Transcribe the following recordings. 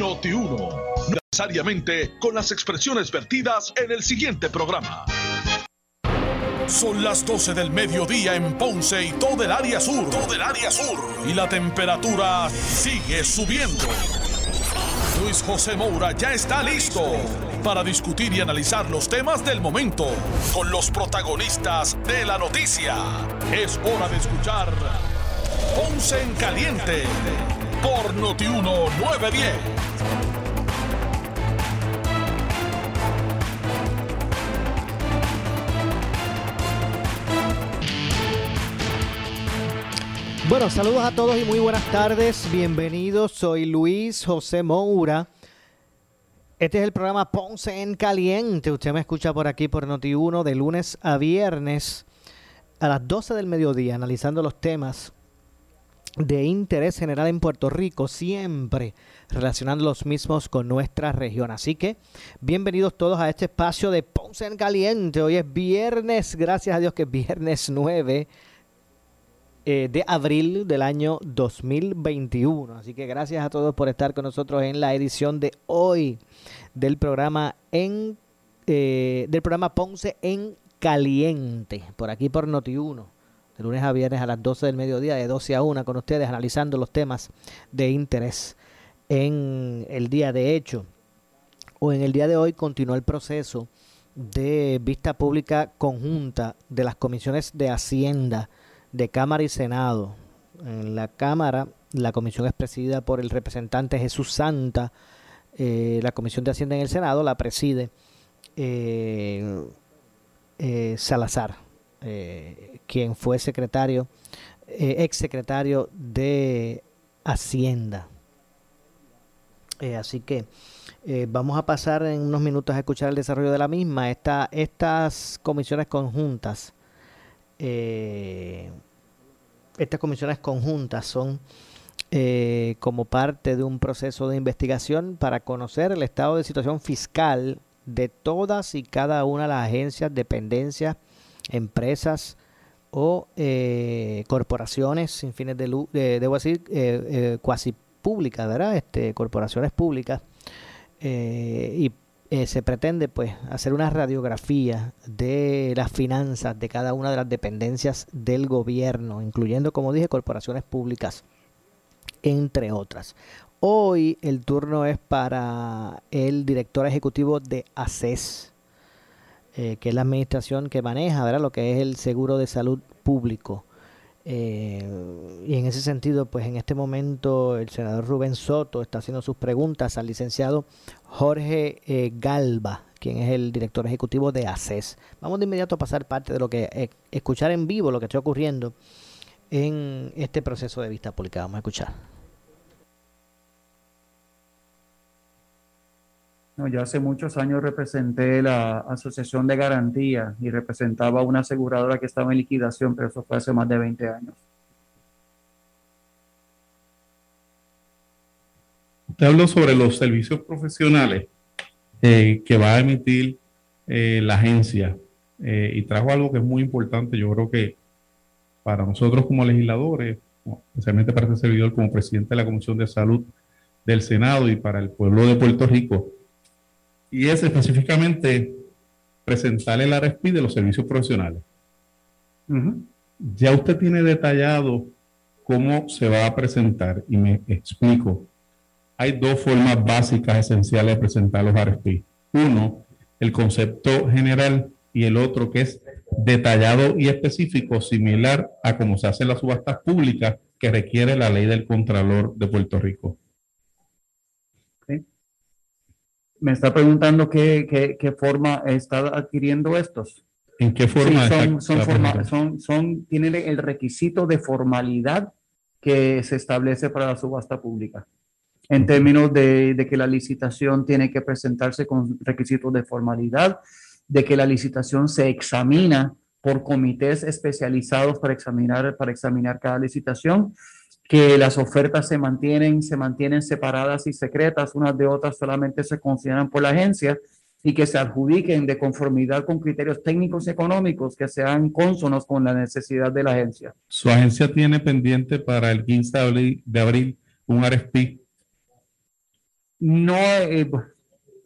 Noti 1. Necesariamente con las expresiones vertidas en el siguiente programa. Son las 12 del mediodía en Ponce y todo el área sur. Todo el área sur. Y la temperatura sigue subiendo. Luis José Moura ya está listo para discutir y analizar los temas del momento con los protagonistas de la noticia. Es hora de escuchar Ponce en Caliente por Notiuno 910. Bueno, saludos a todos y muy buenas tardes. Bienvenidos. Soy Luis José Moura. Este es el programa Ponce en Caliente. Usted me escucha por aquí por Noti1 de lunes a viernes a las 12 del mediodía, analizando los temas de interés general en Puerto Rico, siempre relacionando los mismos con nuestra región. Así que bienvenidos todos a este espacio de Ponce en Caliente. Hoy es viernes, gracias a Dios que es viernes 9 eh, de abril del año 2021. Así que gracias a todos por estar con nosotros en la edición de hoy del programa en eh, del programa Ponce en Caliente, por aquí por Noti1 de lunes a viernes a las 12 del mediodía, de 12 a 1, con ustedes, analizando los temas de interés en el día de hecho. O en el día de hoy continúa el proceso de vista pública conjunta de las comisiones de Hacienda de Cámara y Senado. En la Cámara, la comisión es presidida por el representante Jesús Santa. Eh, la comisión de Hacienda en el Senado la preside eh, eh, Salazar quien fue secretario, ex secretario de Hacienda. Así que vamos a pasar en unos minutos a escuchar el desarrollo de la misma. Esta, estas comisiones conjuntas, estas comisiones conjuntas son como parte de un proceso de investigación para conocer el estado de situación fiscal de todas y cada una de las agencias, dependencias, empresas o eh, corporaciones sin fines de lucro, debo decir, eh, eh, cuasi públicas, ¿verdad? Este, corporaciones públicas. y se pretende pues hacer una radiografía de las finanzas de cada una de las dependencias del gobierno, incluyendo, como dije, corporaciones públicas, entre otras. Hoy el turno es para el director ejecutivo de ACES, eh, que es la administración que maneja ¿verdad? lo que es el seguro de salud público. Eh, y en ese sentido, pues en este momento el senador Rubén Soto está haciendo sus preguntas al licenciado Jorge eh, Galba, quien es el director ejecutivo de ACES. Vamos de inmediato a pasar parte de lo que escuchar en vivo, lo que está ocurriendo en este proceso de vista pública. Vamos a escuchar. Yo hace muchos años representé la Asociación de Garantía y representaba una aseguradora que estaba en liquidación, pero eso fue hace más de 20 años. Te hablo sobre los servicios profesionales eh, que va a emitir eh, la agencia eh, y trajo algo que es muy importante. Yo creo que para nosotros como legisladores, especialmente para este servidor como presidente de la Comisión de Salud del Senado y para el pueblo de Puerto Rico, y es específicamente presentar el RFP de los servicios profesionales. Ya usted tiene detallado cómo se va a presentar y me explico. Hay dos formas básicas esenciales de presentar los RFP. Uno, el concepto general y el otro que es detallado y específico, similar a cómo se hacen las subastas públicas que requiere la ley del Contralor de Puerto Rico me está preguntando qué, qué, forma está adquiriendo estos. ¿En qué forma? son, son, son, tienen el requisito de formalidad que se establece para la subasta pública. En términos de, de, que la licitación tiene que presentarse con requisitos de formalidad, de que la licitación se examina por comités especializados para examinar, para examinar cada licitación que las ofertas se mantienen, se mantienen separadas y secretas unas de otras, solamente se consideran por la agencia y que se adjudiquen de conformidad con criterios técnicos y económicos que sean consonos con la necesidad de la agencia. Su agencia tiene pendiente para el 15 de abril, un RFP No, eh,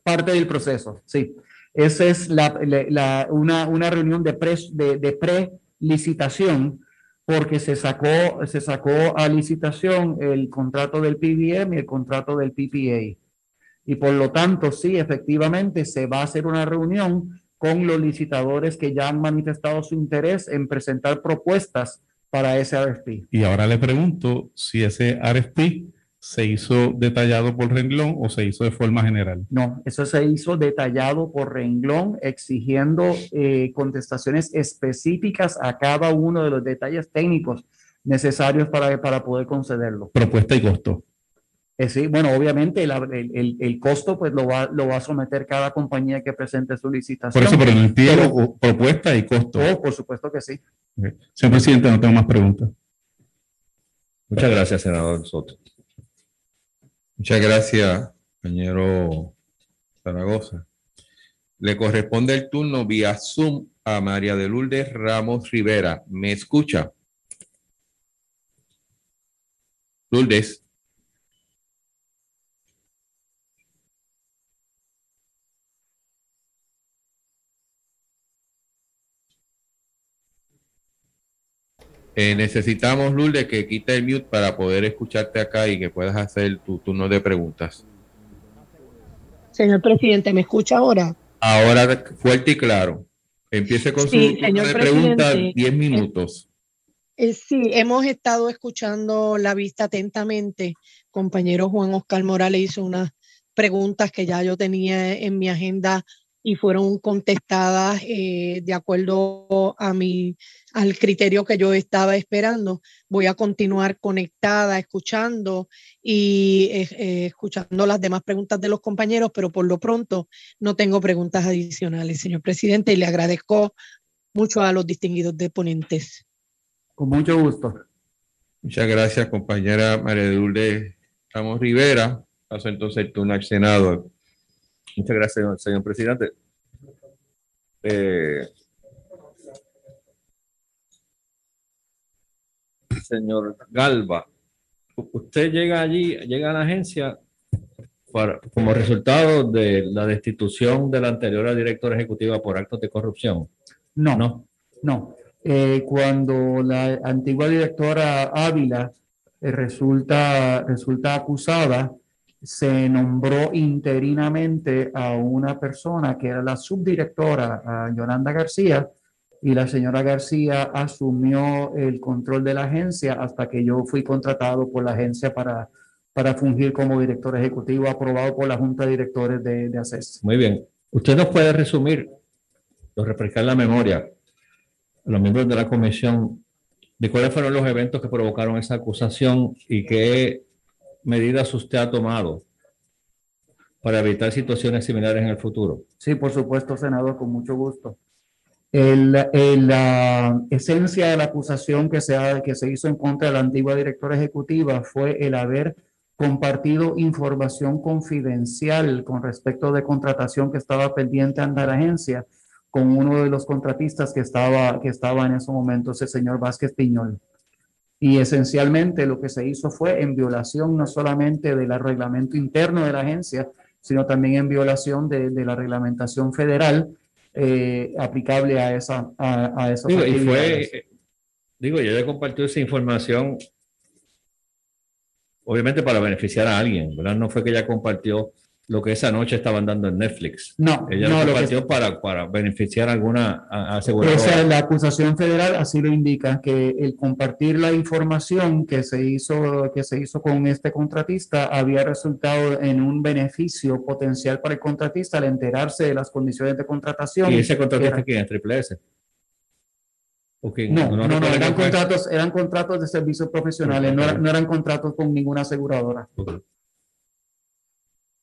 parte del proceso, sí. Esa es la, la, una, una, reunión de, pre, de, de pre-licitación porque se sacó, se sacó a licitación el contrato del PBM y el contrato del PPA. Y por lo tanto, sí, efectivamente, se va a hacer una reunión con los licitadores que ya han manifestado su interés en presentar propuestas para ese RFP. Y ahora le pregunto si ese RFP se hizo detallado por renglón o se hizo de forma general. No, eso se hizo detallado por renglón, exigiendo eh, contestaciones específicas a cada uno de los detalles técnicos necesarios para, para poder concederlo. Propuesta y costo. Eh, sí, bueno, obviamente el, el, el, costo pues lo va, lo va a someter cada compañía que presente su licitación. Por eso, pero no entiendo propuesta y costo. Oh, por supuesto que sí. Señor presidente, no tengo más preguntas. Muchas gracias, senador Soto. Muchas gracias, compañero Zaragoza. Le corresponde el turno vía Zoom a María de Lourdes Ramos Rivera. ¿Me escucha? Lourdes. Eh, necesitamos, Lourdes, que quite el mute para poder escucharte acá y que puedas hacer tu turno de preguntas. Señor presidente, ¿me escucha ahora? Ahora fuerte y claro. Empiece con su turno de preguntas, 10 minutos. Eh, sí, hemos estado escuchando la vista atentamente. Compañero Juan Oscar Morales hizo unas preguntas que ya yo tenía en mi agenda y fueron contestadas eh, de acuerdo a mi, al criterio que yo estaba esperando. Voy a continuar conectada, escuchando y eh, eh, escuchando las demás preguntas de los compañeros, pero por lo pronto no tengo preguntas adicionales, señor presidente, y le agradezco mucho a los distinguidos deponentes. Con mucho gusto. Muchas gracias, compañera María de Ramos Rivera. Paso entonces el turno al Senado. Muchas gracias, señor presidente. Eh, señor Galva, usted llega allí, llega a la agencia como resultado de la destitución de la anterior directora ejecutiva por actos de corrupción. No, no, no. Eh, cuando la antigua directora Ávila eh, resulta, resulta acusada, se nombró interinamente a una persona que era la subdirectora, a Yolanda García, y la señora García asumió el control de la agencia hasta que yo fui contratado por la agencia para, para fungir como director ejecutivo aprobado por la Junta de Directores de, de ACES. Muy bien. ¿Usted nos puede resumir, o refrescar la memoria a los miembros de la comisión de cuáles fueron los eventos que provocaron esa acusación y qué medidas usted ha tomado para evitar situaciones similares en el futuro? Sí, por supuesto, senador, con mucho gusto. la esencia de la acusación que se, que se hizo en contra de la antigua directora ejecutiva fue el haber compartido información confidencial con respecto de contratación que estaba pendiente ante la agencia con uno de los contratistas que estaba, que estaba en ese momento, ese señor Vázquez Piñol. Y esencialmente lo que se hizo fue en violación no solamente del reglamento interno de la agencia, sino también en violación de, la reglamentación federal eh, aplicable a esa a, digo, y fue digo yo le compartió esa información obviamente para beneficiar a alguien verdad no fue que ella compartió lo que esa noche estaban dando en Netflix. No, ella no, lo compartió para, para beneficiar a alguna aseguradora. Esa, la acusación federal así lo indica, que el compartir la información que se hizo, que se hizo con este contratista había resultado en un beneficio potencial para el contratista al enterarse de las condiciones de contratación. ¿Y ese contratista quién es? ¿Triple S? Okay, no, no, no, eran, contratos, eran contratos de servicios profesionales, no, eran, no, eran contratos con ninguna aseguradora.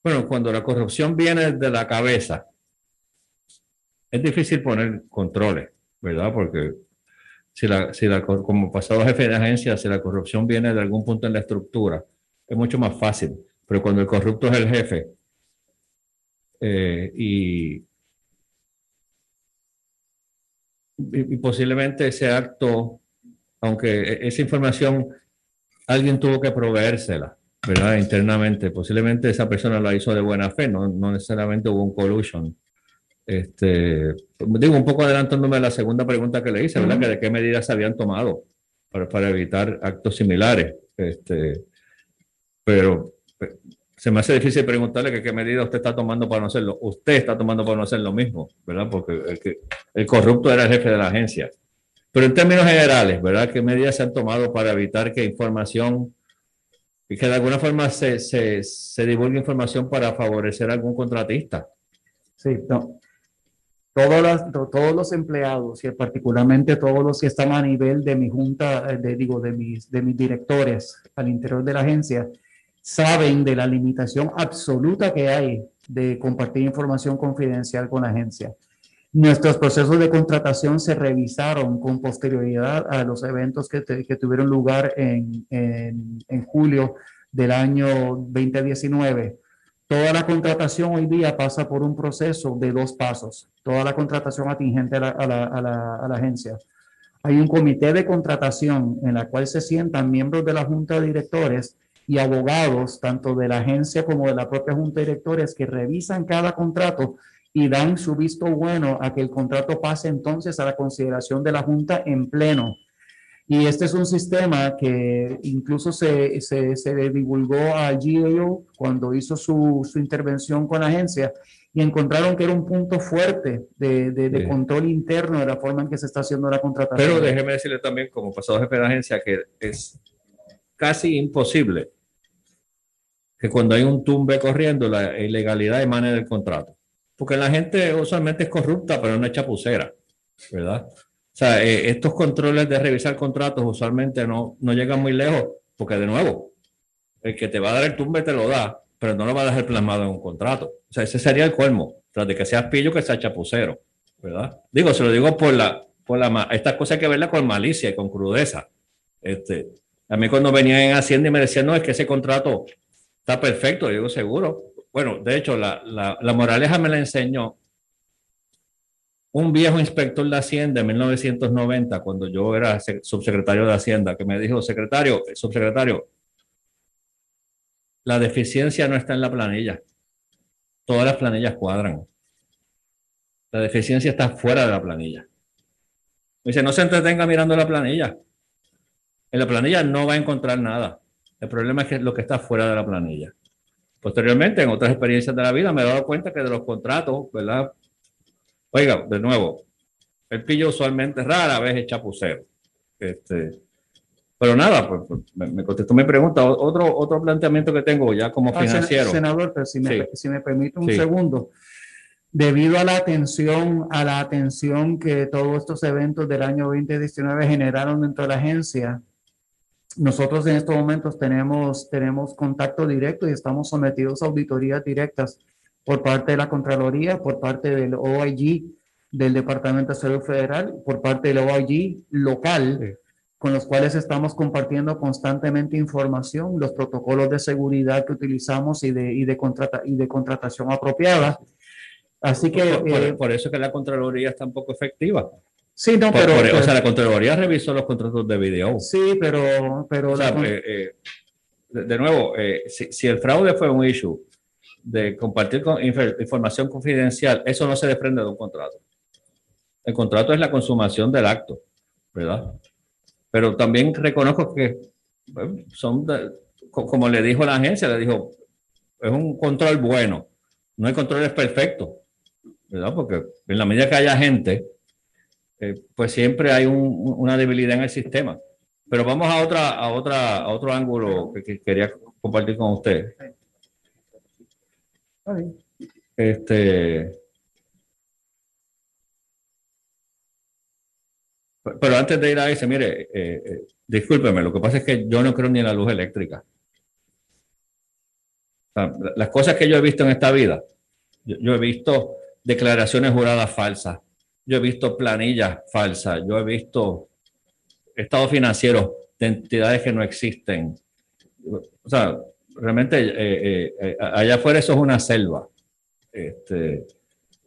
Bueno, cuando la corrupción viene de la cabeza, es difícil poner controles, ¿verdad? Porque si la, si la, como pasado jefe de agencia, si la corrupción viene de algún punto en la estructura, es mucho más fácil. Pero cuando el corrupto es el jefe eh, y, y, posiblemente ese acto, aunque e, esa información alguien tuvo que proveérsela, ¿verdad? Internamente. Posiblemente esa persona lo hizo de buena fe, no, no necesariamente hubo un collusion. Este, digo, un poco adelantándome a la segunda pregunta que le hice, ¿verdad? Que de qué medidas se habían tomado para, para evitar actos similares. Este, pero eh, se me hace difícil preguntarle que qué medidas usted está tomando para no hacerlo. Usted está tomando para no hacer lo mismo, ¿verdad? Porque el, el corrupto era el jefe de la agencia. Pero en términos generales, ¿verdad? ¿Qué medidas se han tomado para evitar que información que de alguna forma se, se, se divulgue información para favorecer a algún contratista? Sí, no. Todos los, todos los empleados y particularmente todos los que están a nivel de mi junta, eh, de, digo, de mis, de mis directores al interior de la agencia, saben de la limitación absoluta que hay de compartir información confidencial con la agencia. Nuestros procesos de contratación se revisaron con posterioridad a los eventos que, tuvieron lugar en, julio del año 2019. Toda la contratación hoy día pasa por un proceso de dos pasos. Toda la contratación atingente a la, a la agencia. Hay un comité de contratación en la cual se sientan miembros de la junta de directores y abogados, tanto de la agencia como de la propia junta de directores, que revisan cada contrato y dan su visto bueno a que el contrato pase entonces a la consideración de la Junta en pleno. Y este es un sistema que incluso se, se, se divulgó a GAO cuando hizo su, su, intervención con la agencia y encontraron que era un punto fuerte de, de, de control interno de la forma en que se está haciendo la contratación. Pero déjeme decirle también, como pasado jefe de agencia, que es casi imposible que cuando hay un tumbe corriendo, la ilegalidad emane del contrato porque la gente usualmente es corrupta, pero no es chapucera, ¿verdad? O sea, eh, estos controles de revisar contratos usualmente no, no llegan muy lejos, porque de nuevo, el que te va a dar el tumbe te lo da, pero no lo va a dejar plasmado en un contrato. O sea, ese sería el colmo, tras de que seas pillo que sea chapucero, ¿verdad? Digo, se lo digo por la, por la, estas cosas hay que verlas con malicia y con crudeza. Este, a mí cuando venía en Hacienda y me decían, no, es que ese contrato está perfecto, yo digo, seguro, bueno, de hecho, la, moraleja me la enseñó un viejo inspector de Hacienda en 1990, cuando yo era subsecretario de Hacienda, que me dijo, secretario, subsecretario, la deficiencia no está en la planilla. Todas las planillas cuadran. La deficiencia está fuera de la planilla. Dice, no se entretenga mirando la planilla. En la planilla no va a encontrar nada. El problema es que lo que está fuera de la planilla. Posteriormente, en otras experiencias de la vida, me he dado cuenta que de los contratos, ¿verdad? Oiga, de nuevo, el pillo usualmente rara vez es chapucero. Este, pero nada, pues, pues me, contestó mi pregunta. Otro, otro planteamiento que tengo ya como ah, financiero. Senador, pero si me, sí. si me permite un sí. segundo. Debido a la atención, a la atención que todos estos eventos del año 2019 generaron dentro de la agencia, nosotros en estos momentos tenemos, tenemos contacto directo y estamos sometidos a auditorías directas por parte de la Contraloría, por parte del OIG del Departamento de Salud Federal, por parte del OIG local, sí. con los cuales estamos compartiendo constantemente información, los protocolos de seguridad que utilizamos y de, y de, contrata, y de contratación apropiada. Así que... Por, por, eh, por eso que la Contraloría es tan poco efectiva. Sí, no, por, pero, por, pero, O sea, la Contraloría revisó los contratos de video. Sí, pero... pero o sea, la... eh, eh, de, de, nuevo, eh, si, si, el fraude fue un issue de compartir con, información confidencial, eso no se desprende de un contrato. El contrato es la consumación del acto, ¿verdad? Pero también reconozco que bueno, son, de, como le dijo la agencia, le dijo, es un control bueno, no hay controles perfectos, ¿verdad? Porque en la medida que haya gente eh, pues siempre hay un, una debilidad en el sistema. Pero vamos a otra, a otra, a otro ángulo que, que quería compartir con usted. Este, pero antes de ir a ese, mire, eh, eh, discúlpeme, lo que pasa es que yo no creo ni en la luz eléctrica. Las cosas que yo he visto en esta vida, yo he visto declaraciones juradas falsas, yo he visto planillas falsas, yo he visto estados financieros de entidades que no existen. O sea, realmente eh, eh, eh, allá afuera eso es una selva. Este,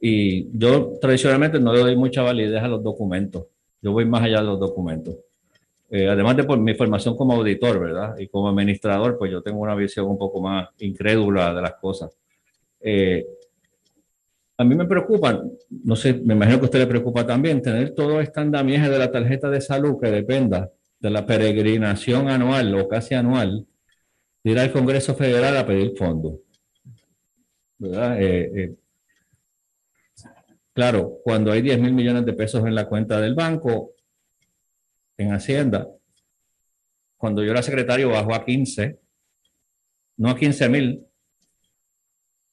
y yo tradicionalmente no le doy mucha validez a los documentos. Yo voy más allá de los documentos. Eh, además de por mi formación como auditor, ¿verdad? Y como administrador, pues yo tengo una visión un poco más incrédula de las cosas. Eh, a mí me preocupa, no sé, me imagino que a usted le preocupa también, tener todo este andamiaje de la tarjeta de salud que dependa de la peregrinación anual o casi anual, de ir al Congreso Federal a pedir fondos. ¿Verdad? Eh, claro, cuando hay 10 mil millones de pesos en la cuenta del banco, en Hacienda, cuando yo era secretario bajó a 15, no a 15 mil,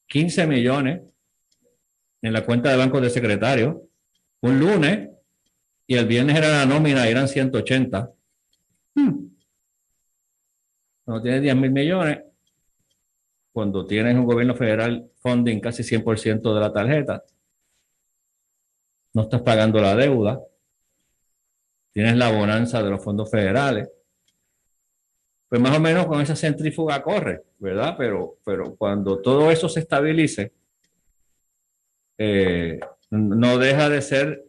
15 millones en la cuenta de banco de secretario, un lunes, y el viernes era la nómina, eran 180. Hmm. Cuando tienes 10 mil millones, cuando tienes un gobierno federal funding casi 100% de la tarjeta, no estás pagando la deuda, tienes la bonanza de los fondos federales, pues más o menos con esa centrífuga corre, ¿verdad? Pero, pero cuando todo eso se estabilice, eh, no deja de ser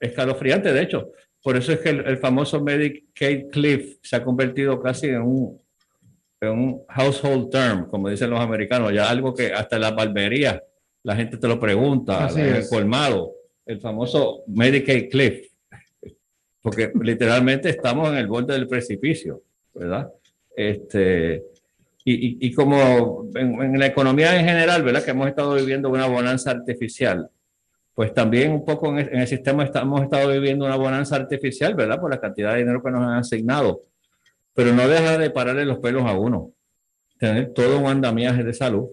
escalofriante, de hecho. Por eso es que el, famoso Medicaid Cliff se ha convertido casi en un, en un household term, como dicen los americanos, ya algo que hasta en la barbería la gente te lo pregunta, en el colmado, el famoso Medicaid Cliff porque literalmente estamos en el borde del precipicio, ¿verdad? Este, y, como en, la economía en general, ¿verdad? Que hemos estado viviendo una bonanza artificial, pues también un poco en el, sistema hemos estado viviendo una bonanza artificial, ¿verdad? Por la cantidad de dinero que nos han asignado. Pero no deja de pararle los pelos a uno. Tener todo un andamiaje de salud,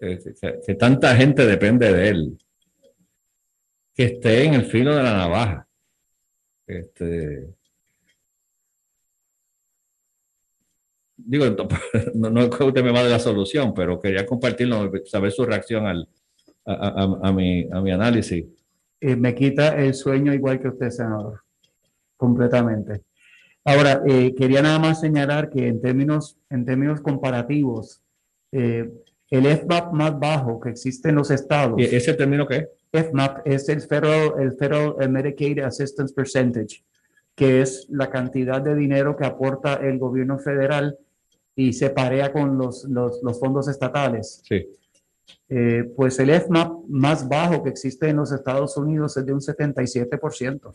eh, que tanta gente depende de él, que esté en el filo de la navaja este, digo, no, no es que usted me va de la solución, pero quería compartirlo, saber su reacción al, a, mi, a mi análisis. Eh, me quita el sueño igual que usted, senador, completamente. Ahora, eh, quería nada más señalar que en términos, en términos comparativos, eh, el FMAP más bajo que existe en los estados. ¿Y ese término qué? FMAP es el Federal, el Federal Medicaid Assistance Percentage, que es la cantidad de dinero que aporta el gobierno federal y se parea con los, los, los fondos estatales. Sí. Eh, pues el FMAP más bajo que existe en los Estados Unidos es de un 77%.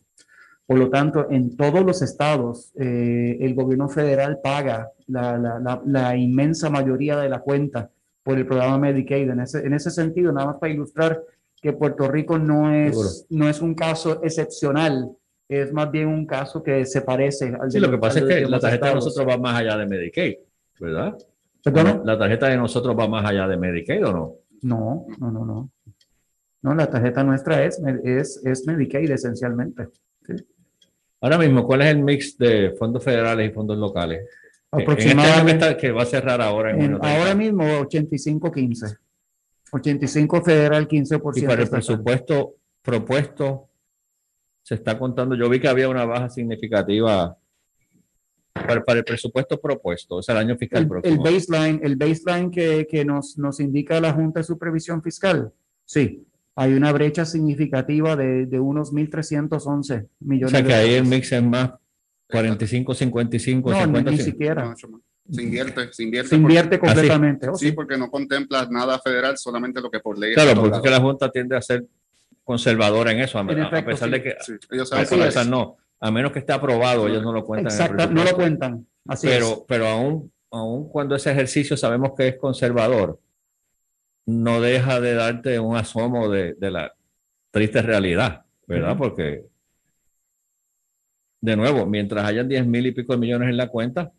Por lo tanto, en todos los estados, eh, el gobierno federal paga la, la, la, inmensa mayoría de la cuenta por el programa Medicaid. En ese, en ese sentido, nada más para ilustrar que Puerto Rico no es, no es un caso excepcional, es más bien un caso que se parece al Sí, lo que pasa es que la tarjeta de nosotros va más allá de Medicaid, ¿verdad? ¿Perdón? ¿La tarjeta de nosotros va más allá de Medicaid o no? No, no, no, no. No, la tarjeta nuestra es, es, es Medicaid esencialmente. Ahora mismo, ¿cuál es el mix de fondos federales y fondos locales? Este Aproximadamente. que va a cerrar ahora en, Ahora mismo 85-15. 85 federal, 15%. Y para el presupuesto propuesto, se está contando, yo vi que había una baja significativa para, el presupuesto propuesto, o sea, el año fiscal el, próximo. El baseline, el baseline que, que nos, nos indica la Junta de Supervisión Fiscal, sí, hay una brecha significativa de, de unos 1.311 millones. O sea, que ahí el mix es más 45, 55, no, 50. ni siquiera. Se invierte, se invierte. Se invierte completamente. Oh, sí, porque no contempla nada federal, solamente lo que por ley. Claro, porque la Junta tiende a ser conservadora en eso, a, pesar de que ellos saben no, a menos que esté aprobado, ellos no lo cuentan. Exacto, no lo cuentan. Así pero, pero aún, aún cuando ese ejercicio sabemos que es conservador, no deja de darte un asomo de, de la triste realidad, ¿verdad? Porque, de nuevo, mientras hayan 10 mil y pico de millones en la cuenta,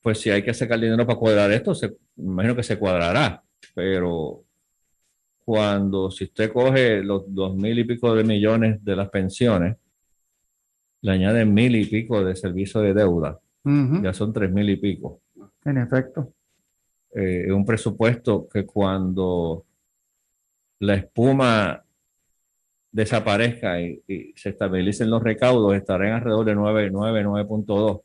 pues si hay que sacar dinero para cuadrar esto, se, imagino que se cuadrará, pero cuando si usted coge los dos mil y pico de millones de las pensiones, le añade mil y pico de servicio de deuda, ya son tres mil y pico. En efecto. Eh, es un presupuesto que cuando la espuma desaparezca y, y se estabilicen los recaudos, estará en alrededor de 9, 9, 9.2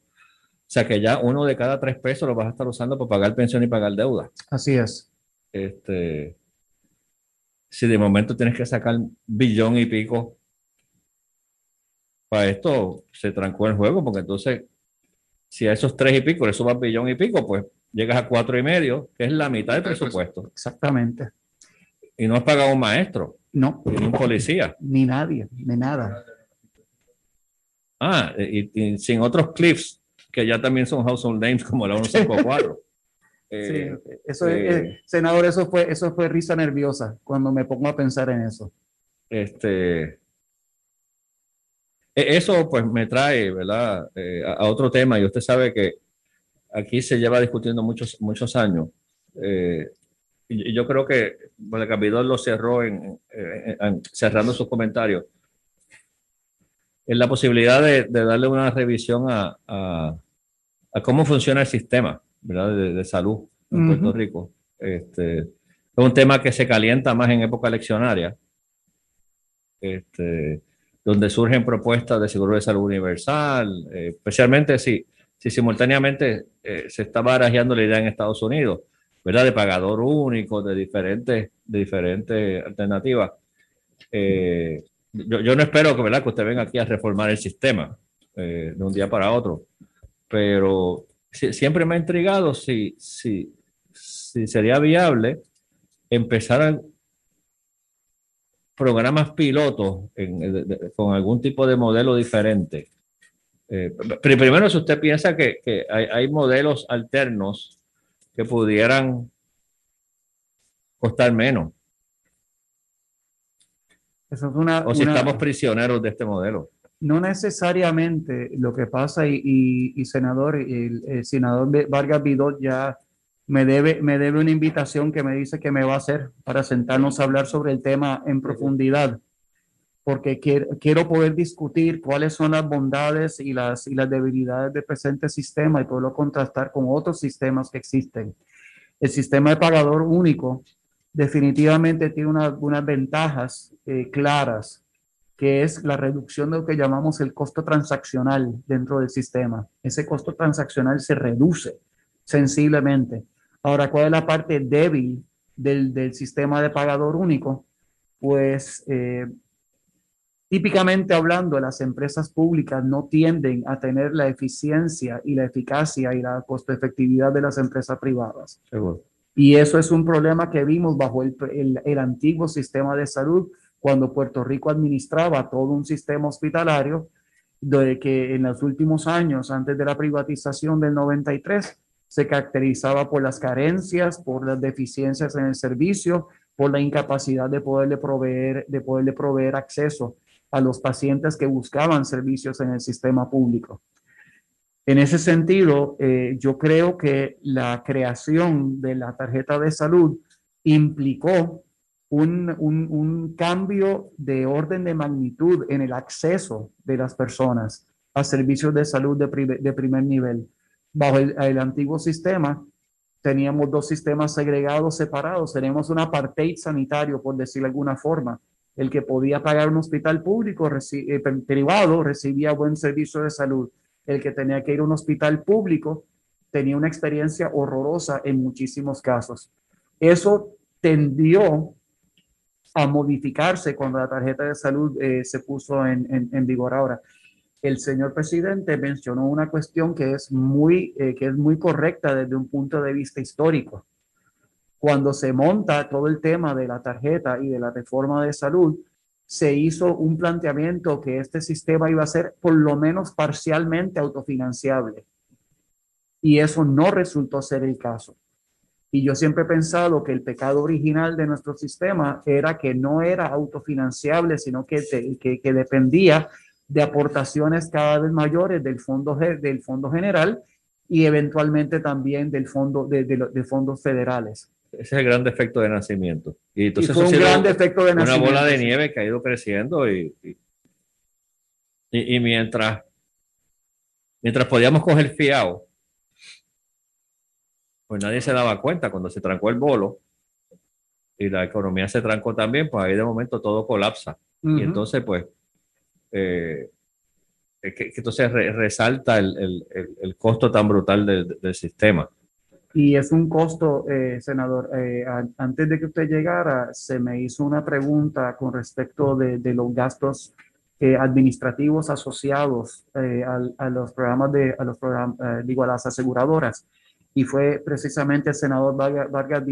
o sea que ya uno de cada tres pesos lo vas a estar usando para pagar pensión y pagar deuda. Así es. Este, si de momento tienes que sacar billón y pico para esto se trancó el juego, porque entonces, si a esos tres y pico eso va a billón y pico, pues llegas a cuatro y medio, que es la mitad del presupuesto. Exactamente. Y no has pagado un maestro. No. Ni un policía. Ni nadie, ni nada. Ah, y, sin otros clips que ya también son household names como la 154. eh, sí, eso es, eh, eh, senador, eso fue, eso fue risa nerviosa cuando me pongo a pensar en eso. Este, eso pues me trae, ¿verdad? Eh, a, otro tema y usted sabe que aquí se lleva discutiendo muchos, muchos años. y, yo creo que bueno, el Capitol lo cerró en, cerrando sus comentarios en la posibilidad de, darle una revisión a, cómo funciona el sistema De, salud en Puerto Rico. Este, es un tema que se calienta más en época eleccionaria, este, donde surgen propuestas de seguro de salud universal, eh, especialmente si, si simultáneamente eh, se está barajeando la idea en Estados Unidos, ¿verdad? De pagador único, de diferentes, de diferentes alternativas. Eh, yo, no espero que, ¿verdad? que usted venga aquí a reformar el sistema de un día para otro, pero siempre me ha intrigado si, si, si sería viable empezar programas pilotos con algún tipo de modelo diferente. Eh, primero, si usted piensa que, que hay, hay, modelos alternos que pudieran costar menos o si estamos prisioneros de este modelo. No necesariamente lo que pasa, y, senador, el, senador Vargas Vidot ya me debe, me debe una invitación que me dice que me va a hacer para sentarnos a hablar sobre el tema en profundidad, porque quiero, quiero poder discutir cuáles son las bondades y las, y las debilidades del presente sistema y poderlo contrastar con otros sistemas que existen. El sistema de pagador único definitivamente tiene unas ventajas eh, claras, que es la reducción de lo que llamamos el costo transaccional dentro del sistema. Ese costo transaccional se reduce sensiblemente. Ahora, ¿cuál es la parte débil del, sistema de pagador único? Pues eh, típicamente hablando, las empresas públicas no tienden a tener la eficiencia y la eficacia y la costo efectividad de las empresas privadas. Seguro. Y eso es un problema que vimos bajo el, el, antiguo sistema de salud, cuando Puerto Rico administraba todo un sistema hospitalario, de que en los últimos años, antes de la privatización del 93, se caracterizaba por las carencias, por las deficiencias en el servicio, por la incapacidad de poderle proveer, de poderle proveer acceso a los pacientes que buscaban servicios en el sistema público. En ese sentido, eh, yo creo que la creación de la tarjeta de salud implicó un, cambio de orden de magnitud en el acceso de las personas a servicios de salud de, primer nivel. Bajo el, antiguo sistema, teníamos dos sistemas segregados, separados. Tenemos un apartheid sanitario, por decirlo de alguna forma. El que podía pagar un hospital público, eh, privado, recibía buen servicio de salud el que tenía que ir a un hospital público tenía una experiencia horrorosa en muchísimos casos. Eso tendió a modificarse cuando la tarjeta de salud eh, se puso en, vigor ahora. El señor presidente mencionó una cuestión que es, muy, eh, que es muy correcta desde un punto de vista histórico. Cuando se monta todo el tema de la tarjeta y de la reforma de salud, se hizo un planteamiento que este sistema iba a ser por lo menos parcialmente autofinanciable. Y eso no resultó ser el caso. Y yo siempre he pensado que el pecado original de nuestro sistema era que no era autofinanciable, sino que, que, dependía de aportaciones cada vez mayores del fondo, del fondo general y eventualmente también del fondo de, de fondos federales. Ese es el gran defecto de nacimiento. Y entonces un gran defecto de nacimiento. Una bola de nieve que ha ido creciendo y, y, mientras, mientras podíamos coger fiado, pues nadie se daba cuenta cuando se trancó el bolo y la economía se trancó también, pues ahí de momento todo colapsa. Y entonces, pues, eh, que, entonces resalta el, el, el, costo tan brutal del, del sistema. Y es un costo, eh, senador. Eh, antes de que usted llegara, se me hizo una pregunta con respecto de, los gastos eh, administrativos asociados eh, a, los programas de, a los programas, digo, a las aseguradoras. Y fue precisamente el senador Vargas, Vargas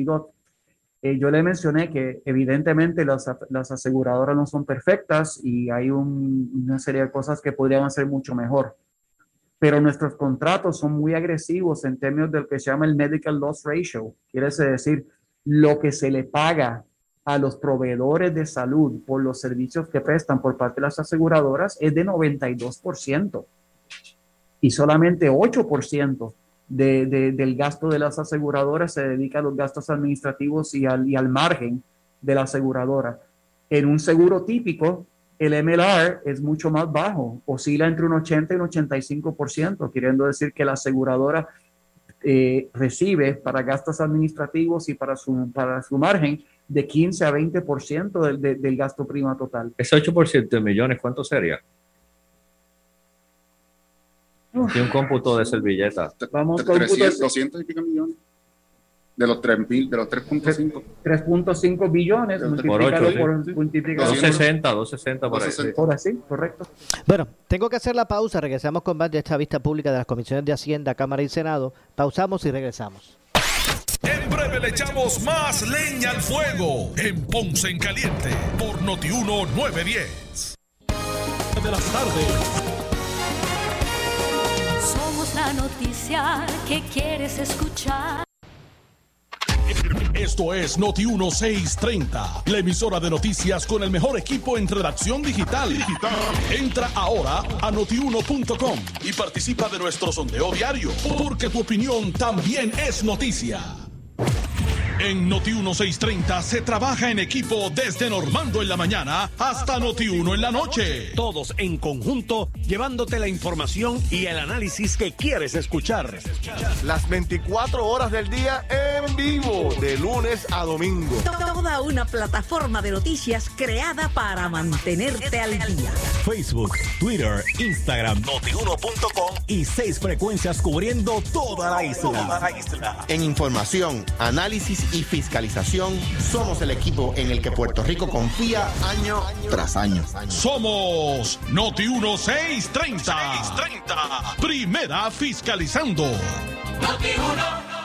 Vidot. yo le mencioné que evidentemente las, las, aseguradoras no son perfectas y hay una serie de cosas que podrían hacer mucho mejor pero nuestros contratos son muy agresivos en términos de lo que se llama el medical loss ratio. Quiere decir, lo que se le paga a los proveedores de salud por los servicios que prestan por parte de las aseguradoras es de 92%. Y solamente 8% de, del gasto de las aseguradoras se dedica a los gastos administrativos y al, y al margen de la aseguradora. En un seguro típico, el MLR es mucho más bajo, oscila entre un 80 y un 85%, queriendo decir que la aseguradora eh, recibe para gastos administrativos y para su, para su margen de 15 a 20% del, del gasto prima total. Ese 8% de millones, ¿cuánto sería? Y un cómputo de servilleta. Vamos 300, 200 y pico millones. De los 3 de los 3.5 3.5 billones multiplicado por, 260 260 por, ahí. por así correcto. Bueno tengo que hacer la pausa regresamos con más de esta vista pública de las comisiones de Hacienda Cámara y Senado. Pausamos y regresamos. En breve le echamos más leña al fuego en Ponce en Caliente por Notiuno 910 de las tardes la noticia que quieres escuchar esto es Noti 1630, la emisora de noticias con el mejor equipo en redacción digital. Entra ahora a notiuno.com y participa de nuestro sondeo diario, porque tu opinión también es noticia. En Noti 1630 se trabaja en equipo desde Normando en la mañana hasta Noti 1 en la noche. Todos en conjunto llevándote la información y el análisis que quieres escuchar. Las 24 horas del día en vivo, de lunes a domingo. Toda una plataforma de noticias creada para mantenerte al día. Facebook, Twitter, Instagram, notiuno.com y seis frecuencias cubriendo toda la isla. Toda la isla. En información, análisis y fiscalización, somos el equipo en el que Puerto Rico confía año tras año. Somos Noti 1630. Primera fiscalizando. Noti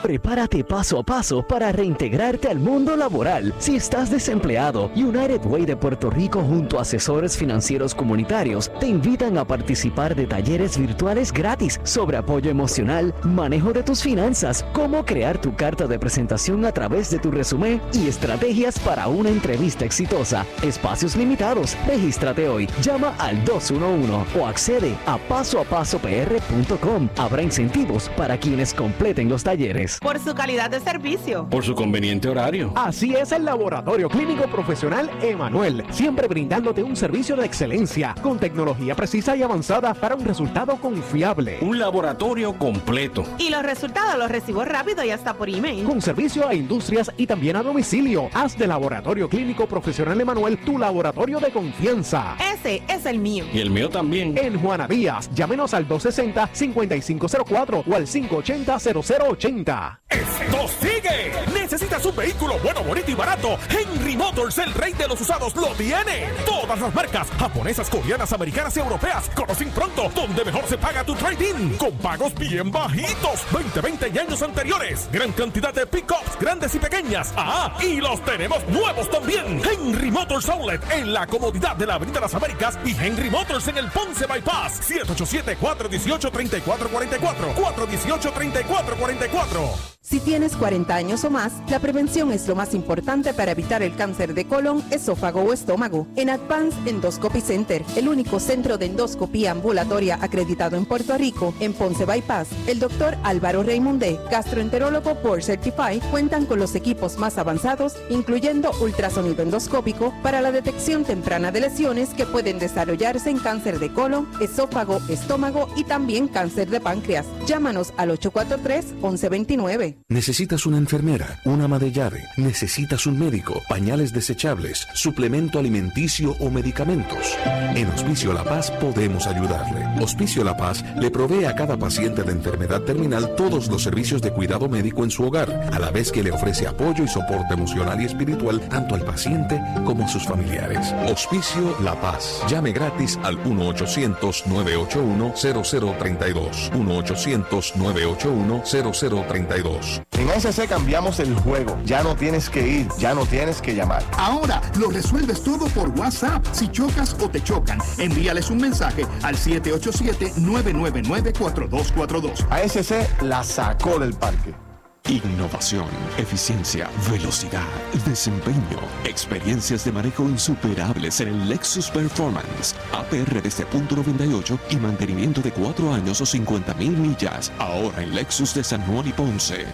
Prepárate paso a paso para reintegrarte al mundo laboral. Si estás desempleado, United Way de Puerto Rico junto a asesores financieros comunitarios te invitan a participar de talleres virtuales gratis sobre apoyo emocional, manejo de tus finanzas, cómo crear tu carta de presentación a través de tu resumen y estrategias para una entrevista exitosa. Espacios limitados. Regístrate hoy. Llama al 211 o accede a pasoapasopr.com. Habrá incentivos para quienes completen los talleres. Por su calidad de servicio. Por su conveniente horario. Así es el Laboratorio Clínico Profesional Emanuel, siempre brindándote un servicio de excelencia, con tecnología precisa y avanzada para un resultado confiable. Un laboratorio completo. Y los resultados los recibo rápido y hasta por email. Con servicio a industrias y también a domicilio. Haz de Laboratorio Clínico Profesional Emanuel tu laboratorio de confianza. Ese es el mío. Y el mío también. En Juana Díaz, llámenos al 260-5504 o al 580-0080. ¡Esto sigue! ¿Necesitas un vehículo bueno, bonito y barato? Henry Motors, el rey de los usados, lo tiene. Todas las marcas, japonesas, coreanas, americanas y europeas, conocen pronto donde mejor se paga tu trading. Con pagos bien bajitos, 20, 20 y años anteriores. Gran cantidad de pickups, grandes y pequeñas. Ah, y los tenemos nuevos también. Henry Motors Outlet, en la comodidad de la Avenida Las Américas y Henry Motors en el Ponce Bypass. 787-418-3444. 418-3444. Si tienes 40 años o más, la prevención es lo más importante para evitar el cáncer de colon, esófago o estómago. En Advanced Endoscopy Center, el único centro de endoscopía ambulatoria acreditado en Puerto Rico, en Ponce Bypass, el doctor Álvaro Raymondé, gastroenterólogo por Certify, cuentan con los equipos más avanzados, incluyendo ultrasonido endoscópico, para la detección temprana de lesiones que pueden desarrollarse en cáncer de colon, esófago, estómago y también cáncer de páncreas. Llámanos al 843 1129 ¿Qué? ¿Necesitas una enfermera, una ama de llave? ¿Necesitas un médico, pañales desechables, suplemento alimenticio o medicamentos? En Hospicio La Paz podemos ayudarle. Hospicio La Paz le provee a cada paciente de enfermedad terminal todos los servicios de cuidado médico en su hogar, a la vez que le ofrece apoyo y soporte emocional y espiritual tanto al paciente como a sus familiares. Hospicio La Paz. Llame gratis al 1-800-981-0032. 1-800-981-0032. En SC cambiamos el juego. Ya no tienes que ir, ya no tienes que llamar. Ahora lo resuelves todo por WhatsApp. Si chocas o te chocan, envíales un mensaje al 787-999-4242. ASC la sacó del parque. Innovación, eficiencia, velocidad, desempeño, experiencias de manejo insuperables en el Lexus Performance, APR desde punto 98 y mantenimiento de 4 años o 50 mil millas. Ahora en Lexus de San Juan y Ponce.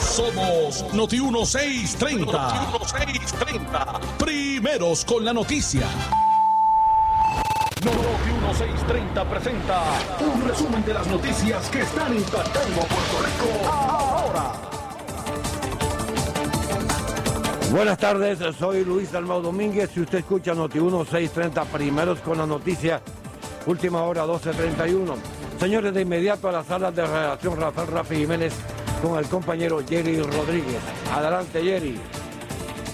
Somos Noti 1630. Noti 1630. Primeros con la noticia. Noti 1630 presenta un resumen de las noticias que están impactando a Puerto Rico Buenas tardes, soy Luis Dalmau Domínguez. Si usted escucha Noti 1630, primeros con la noticia, última hora 1231. Señores, de inmediato a las salas de redacción Rafael Rafi Jiménez con el compañero Jerry Rodríguez. Adelante, Jerry.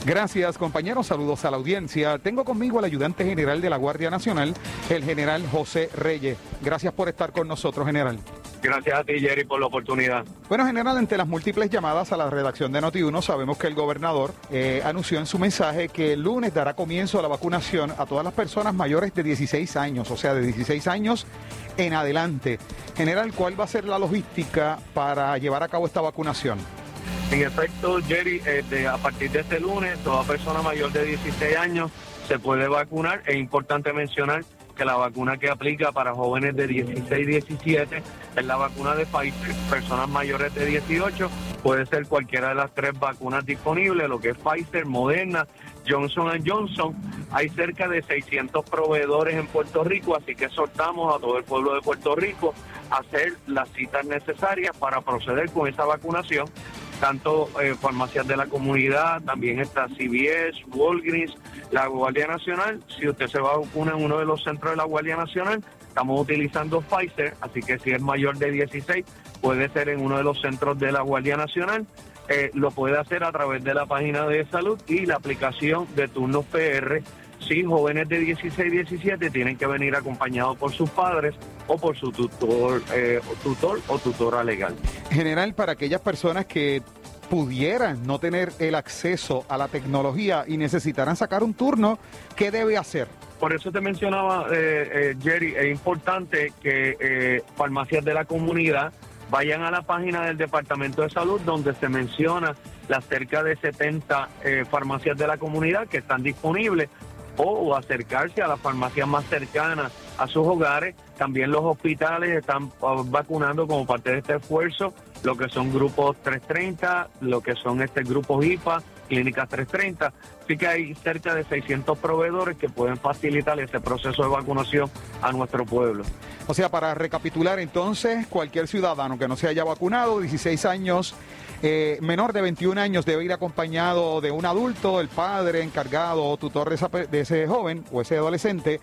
Gracias, compañeros. Saludos a la audiencia. Tengo conmigo al ayudante general de la Guardia Nacional, el general José Reyes. Gracias por estar con nosotros, general. Gracias a ti, Jerry, por la oportunidad. Bueno, general, entre las múltiples llamadas a la redacción de Noti1, sabemos que el gobernador eh, anunció en su mensaje que el lunes dará comienzo a la vacunación a todas las personas mayores de 16 años, o sea, de 16 años en adelante. General, ¿cuál va a ser la logística para llevar a cabo esta vacunación? En efecto, Jerry, eh, de- a partir de este lunes, toda persona mayor de 16 años se puede vacunar. Es importante mencionar que la vacuna que aplica para jóvenes de 16 y 17 es la vacuna de Pfizer. Personas mayores de 18 puede ser cualquiera de las tres vacunas disponibles, lo que es Pfizer, Moderna, Johnson Johnson. Hay cerca de 600 proveedores en Puerto Rico, así que exhortamos a todo el pueblo de Puerto Rico a hacer las citas necesarias para proceder con esa vacunación tanto eh, farmacias de la comunidad, también está CVS, Walgreens, la Guardia Nacional. Si usted se va a vacunar en uno de los centros de la Guardia Nacional, estamos utilizando Pfizer, así que si es mayor de 16, puede ser en uno de los centros de la Guardia Nacional. Eh, lo puede hacer a través de la página de salud y la aplicación de turnos PR. Si jóvenes de 16 y 17 tienen que venir acompañados por sus padres o por su tutor, eh, o tutor o tutora legal. General, para aquellas personas que pudieran no tener el acceso a la tecnología y necesitaran sacar un turno, ¿qué debe hacer? Por eso te mencionaba, eh, eh, Jerry, es importante que eh, farmacias de la comunidad vayan a la página del Departamento de Salud donde se menciona las cerca de 70 eh, farmacias de la comunidad que están disponibles o, acercarse a las farmacias más cercanas a sus hogares. También los hospitales están ah, vacunando como parte de este esfuerzo lo que son grupos 330, lo que son este grupos IPA, clínicas 330. Así que hay cerca de 600 proveedores que pueden facilitar ese proceso de vacunación a nuestro pueblo. O sea, para recapitular entonces, cualquier ciudadano que no se haya vacunado, 16 años, eh, menor de 21 años, debe ir acompañado de un adulto, el padre, encargado o tutor de, esa de ese joven o ese adolescente.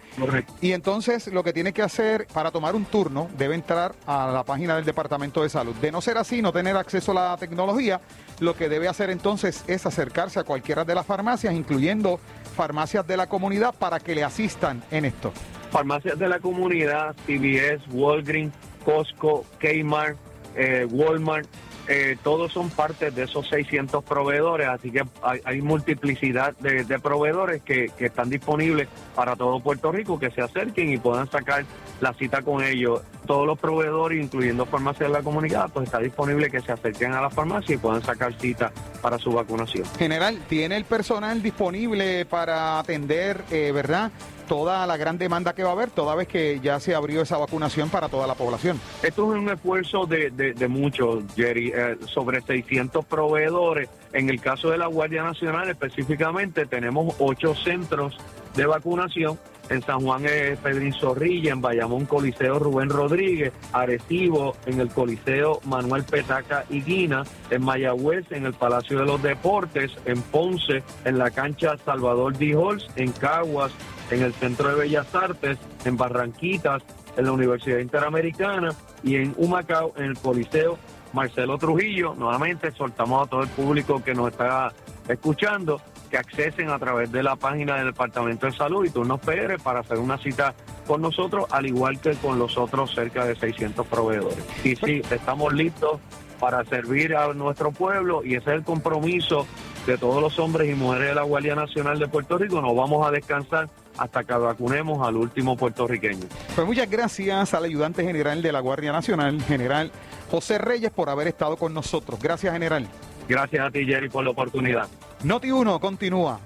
Y entonces lo que tiene que hacer para tomar un turno, debe entrar a la página del Departamento de Salud. De no ser así, no tener acceso a la tecnología, lo que debe hacer entonces es acercarse a cualquiera de las farmacias, incluyendo farmacias de la comunidad, para que le asistan en esto. Farmacias de la comunidad, CVS, Walgreens, Costco, Kmart, eh, Walmart, eh, todos son parte de esos 600 proveedores, así que hay, multiplicidad de, de proveedores que, que están disponibles para todo Puerto Rico, que se acerquen y puedan sacar la cita con ellos. Todos los proveedores, incluyendo farmacias de la comunidad, pues está disponible que se acerquen a la farmacia y puedan sacar cita para su vacunación. General, ¿tiene el personal disponible para atender, eh, verdad, toda la gran demanda que va a haber, toda vez que ya se abrió esa vacunación para toda la población? Esto es un esfuerzo de, de, muchos, Jerry, eh, sobre 600 proveedores. En el caso de la Guardia Nacional específicamente tenemos ocho centros de vacunación en San Juan es Pedrín Zorrilla, en Bayamón Coliseo Rubén Rodríguez, Arecibo en el Coliseo Manuel Petaca y Guina, en Mayagüez en el Palacio de los Deportes, en Ponce en la cancha Salvador D. Holz, en Caguas en el Centro de Bellas Artes, en Barranquitas en la Universidad Interamericana y en Humacao en el Coliseo Marcelo Trujillo. Nuevamente soltamos a todo el público que nos está escuchando que accesen a través de la página del Departamento de Salud y Turnos PR para hacer una cita con nosotros, al igual que con los otros cerca de 600 proveedores. Y sí, estamos listos para servir a nuestro pueblo y ese es el compromiso de todos los hombres y mujeres de la Guardia Nacional de Puerto Rico. Nos vamos a descansar hasta que vacunemos al último puertorriqueño. Pues muchas gracias al ayudante general de la Guardia Nacional, general José Reyes, por haber estado con nosotros. Gracias, general. Gracias a ti, Jerry, por la oportunidad. Noti 1 continúa.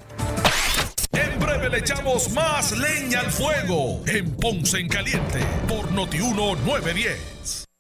En breve le echamos más leña al fuego en Ponce en Caliente por Noti 1 910.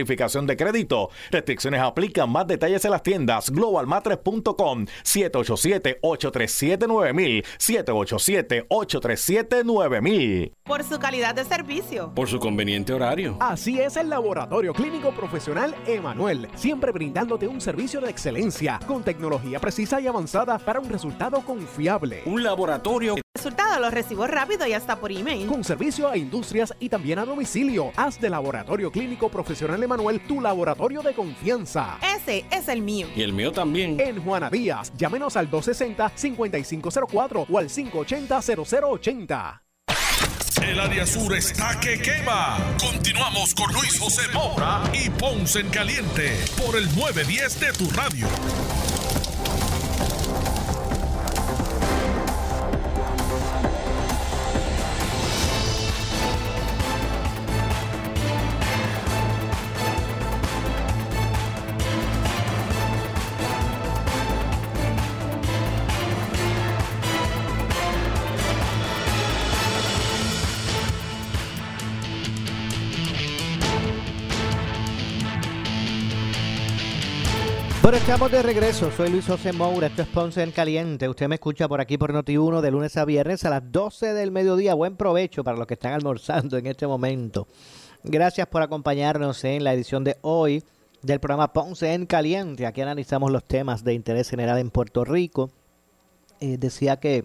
verificación de crédito. Restricciones aplican. Más detalles en las tiendas globalmatres.com 787-837-9000 787-837-9000 Por su calidad de servicio. Por su conveniente horario. Así es el Laboratorio Clínico Profesional Emanuel, siempre brindándote un servicio de excelencia con tecnología precisa y avanzada para un resultado confiable. Un laboratorio Resultados los recibo rápido y hasta por email. Con servicio a industrias y también a domicilio. Haz de Laboratorio Clínico Profesional Emanuel tu laboratorio de confianza. Ese es el mío. Y el mío también. En Juana Díaz, llámenos al 260-5504 o al 580-0080. El área sur está que quema. Continuamos con Luis José Moura y Ponce en Caliente por el 910 de tu radio. Estamos de regreso. Soy Luis José Moura. Esto es Ponce en Caliente. Usted me escucha por aquí por Noti1 de lunes a viernes a las 12 del mediodía. Buen provecho para los que están almorzando en este momento. Gracias por acompañarnos en la edición de hoy del programa Ponce en Caliente. Aquí analizamos los temas de interés general en Puerto Rico. Eh, decía que